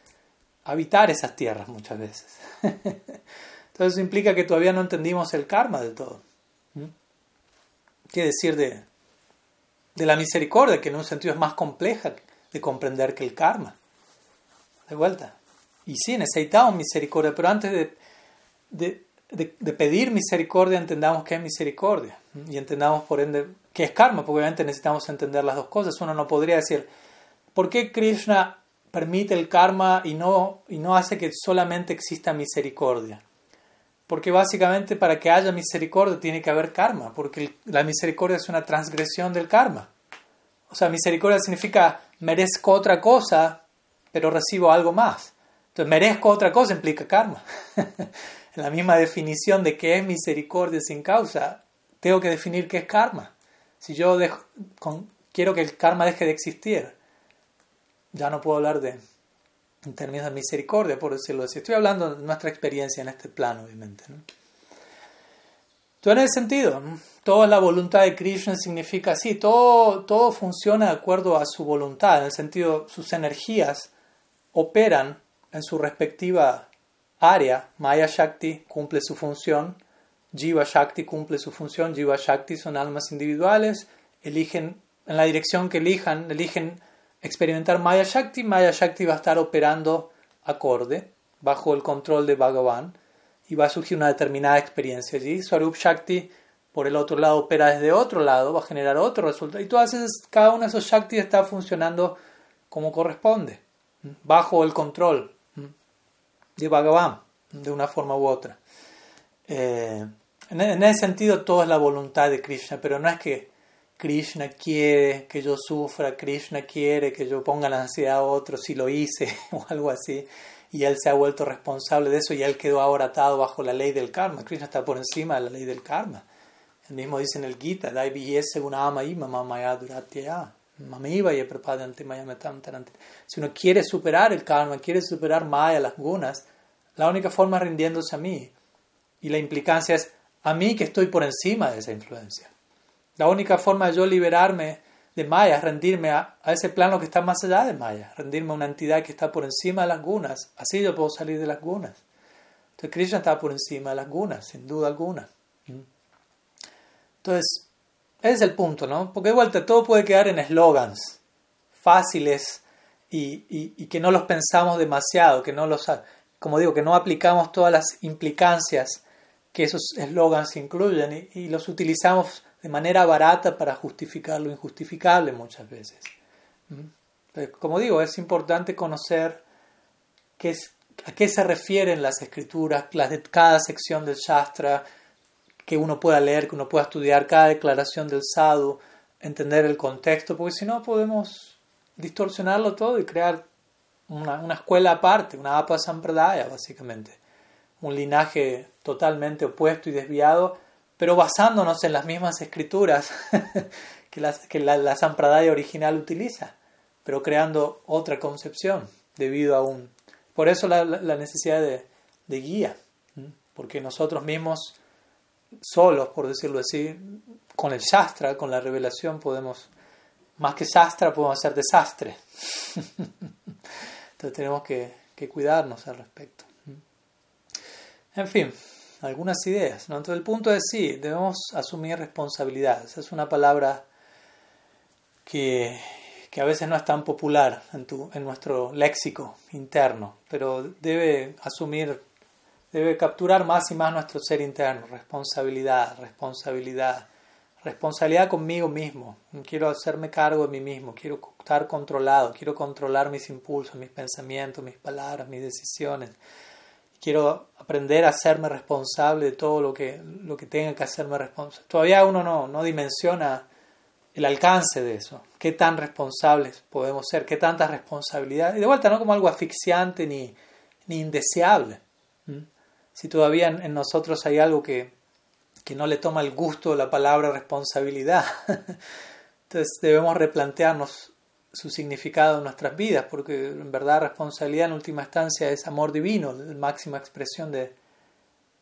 habitar esas tierras muchas veces. Entonces eso implica que todavía no entendimos el karma del todo. ¿Qué decir de, de la misericordia, que en un sentido es más compleja de comprender que el karma? De vuelta. Y sí, necesitamos misericordia, pero antes de, de, de, pedir misericordia, entendamos qué es misericordia. Y entendamos, por ende, qué es karma, porque obviamente necesitamos entender las dos cosas. Uno no podría decir, ¿por qué Krishna permite el karma y no, y no hace que solamente exista misericordia? Porque básicamente para que haya misericordia tiene que haber karma, porque la misericordia es una transgresión del karma. O sea, misericordia significa merezco otra cosa, pero recibo algo más. Entonces, merezco otra cosa implica karma. la misma definición de qué es misericordia sin causa, tengo que definir qué es karma. Si yo quiero que el karma deje de existir, ya no puedo hablar de en términos de misericordia, por decirlo así. Estoy hablando de nuestra experiencia en este plano, obviamente. ¿no? Entonces, en ese sentido, toda la voluntad de Krishna significa así, todo, todo funciona de acuerdo a su voluntad, en el sentido, sus energías operan en su respectiva área. Maya Shakti cumple su función, Jiva Shakti cumple su función, Jiva Shakti son almas individuales, eligen en la dirección que elijan, eligen experimentar Maya Shakti, Maya Shakti va a estar operando acorde, bajo el control de Bhagavan, y va a surgir una determinada experiencia allí. Swarup Shakti, por el otro lado, opera desde otro lado, va a generar otro resultado. Y todas esas, cada uno de esos Shakti está funcionando como corresponde, bajo el control de Bhagavan, de una forma u otra. Eh, en, ese sentido, todo es la voluntad de Krishna, pero no es que Krishna quiere que yo sufra, Krishna quiere que yo ponga la ansiedad a otro si lo hice o algo así, y él se ha vuelto responsable de eso y él quedó ahora atado bajo la ley del karma. Krishna está por encima de la ley del karma. El mismo dice en el Gita, si uno quiere superar el karma, quiere superar Maya, las gunas, la única forma es rindiéndose a mí. Y la implicancia es a mí que estoy por encima de esa influencia. La única forma de yo liberarme de Maya es rendirme a, ese plano que está más allá de Maya, rendirme a una entidad que está por encima de las gunas. Así yo puedo salir de las gunas. Entonces Krishna está por encima de las gunas, sin duda alguna. ¿Mm? Entonces, ese es el punto, ¿no? Porque de vuelta todo puede quedar en eslogans fáciles y, y, que no los pensamos demasiado, que no los, como digo, que no aplicamos todas las implicancias que esos eslogans incluyen y, los utilizamos de manera barata para justificar lo injustificable muchas veces. ¿Mm? Como digo, es importante conocer qué es, a qué se refieren las escrituras, las de cada sección del Shastra, que uno pueda leer, que uno pueda estudiar cada declaración del sadhu, entender el contexto, porque si no podemos distorsionarlo todo y crear una, una escuela aparte, una apa sampradaya básicamente, un linaje totalmente opuesto y desviado, pero basándonos en las mismas escrituras que, las, que la, la sampradaya original utiliza, pero creando otra concepción debido a un... Por eso la, la necesidad de, de guía, porque nosotros mismos solos, por decirlo así, con el Shastra, con la revelación, podemos, más que Shastra, podemos hacer desastre. Entonces tenemos que, que, cuidarnos al respecto. En fin, algunas ideas. ¿no? Entonces el punto es sí, debemos asumir responsabilidad. Esa es una palabra que, que a veces no es tan popular en, tu, en nuestro léxico interno, pero debe asumir debe capturar más y más nuestro ser interno, responsabilidad, responsabilidad, responsabilidad conmigo mismo. Quiero hacerme cargo de mí mismo, quiero estar controlado, quiero controlar mis impulsos, mis pensamientos, mis palabras, mis decisiones. Quiero aprender a hacerme responsable de todo lo que, lo que tenga que hacerme responsable. Todavía uno no, no dimensiona el alcance de eso, qué tan responsables podemos ser, qué tanta responsabilidad. Y de vuelta, no como algo asfixiante ni, ni indeseable si todavía en, nosotros hay algo que, que, no le toma el gusto la palabra responsabilidad. Entonces debemos replantearnos su significado en nuestras vidas, porque en verdad responsabilidad en última instancia es amor divino, la máxima expresión de,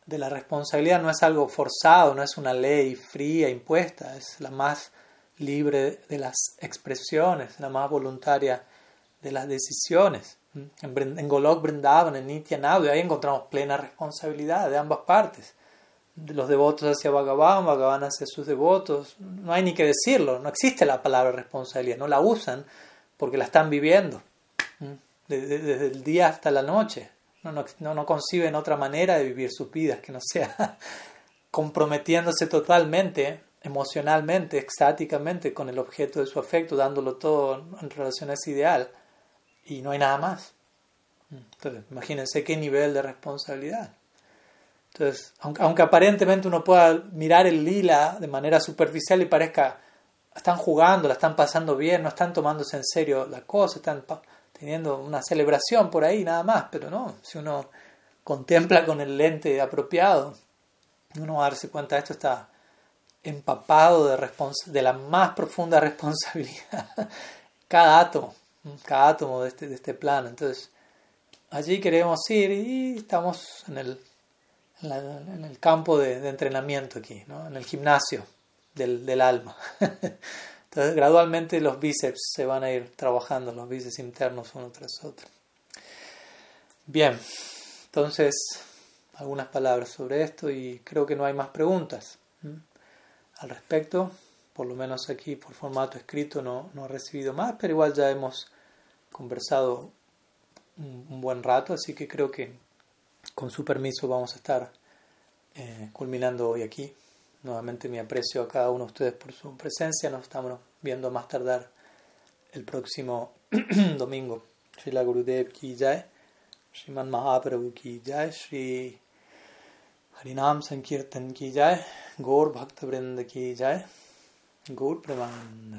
de la responsabilidad no es algo forzado, no es una ley fría, impuesta, es la más libre de las expresiones, la más voluntaria de las decisiones. En, Golok Brindavan, en Nityananda, ahí encontramos plena responsabilidad de ambas partes. Los devotos hacia Bhagavan, Bhagavan hacia sus devotos. No hay ni que decirlo, no existe la palabra responsabilidad, no la usan porque la están viviendo. Desde, el día hasta la noche. No, no, no conciben otra manera de vivir sus vidas que no sea comprometiéndose totalmente, emocionalmente, extáticamente con el objeto de su afecto, dándolo todo en relación a ese ideal y no hay nada más. Entonces, imagínense qué nivel de responsabilidad. Entonces, aunque, aunque aparentemente uno pueda mirar el lila de manera superficial y parezca, están jugando, la están pasando bien, no están tomándose en serio la cosa, están teniendo una celebración por ahí nada más, pero no, si uno contempla con el lente apropiado, uno va a darse cuenta de esto está empapado de, de la más profunda responsabilidad. cada átomo, cada átomo de este, de este plano. Entonces, allí queremos ir y estamos en el, en, el campo de, entrenamiento aquí, ¿no? en el gimnasio del, del alma. Entonces, gradualmente los bíceps se van a ir trabajando, los bíceps internos uno tras otro. Bien, entonces, algunas palabras sobre esto y creo que no hay más preguntas al respecto. Por lo menos aquí por formato escrito no, no he recibido más, pero igual ya hemos conversado un, buen rato, así que creo que con su permiso vamos a estar eh, culminando hoy aquí. Nuevamente mi aprecio a cada uno de ustedes por su presencia. Nos estamos viendo más tardar el próximo domingo. Srila Gurudev ki jai, Sriman Mahaprabhu ki jai, Sri Harinam Sankirtan ki jai, Gaur Bhakta Vrinda ki jai, Gaur Praman.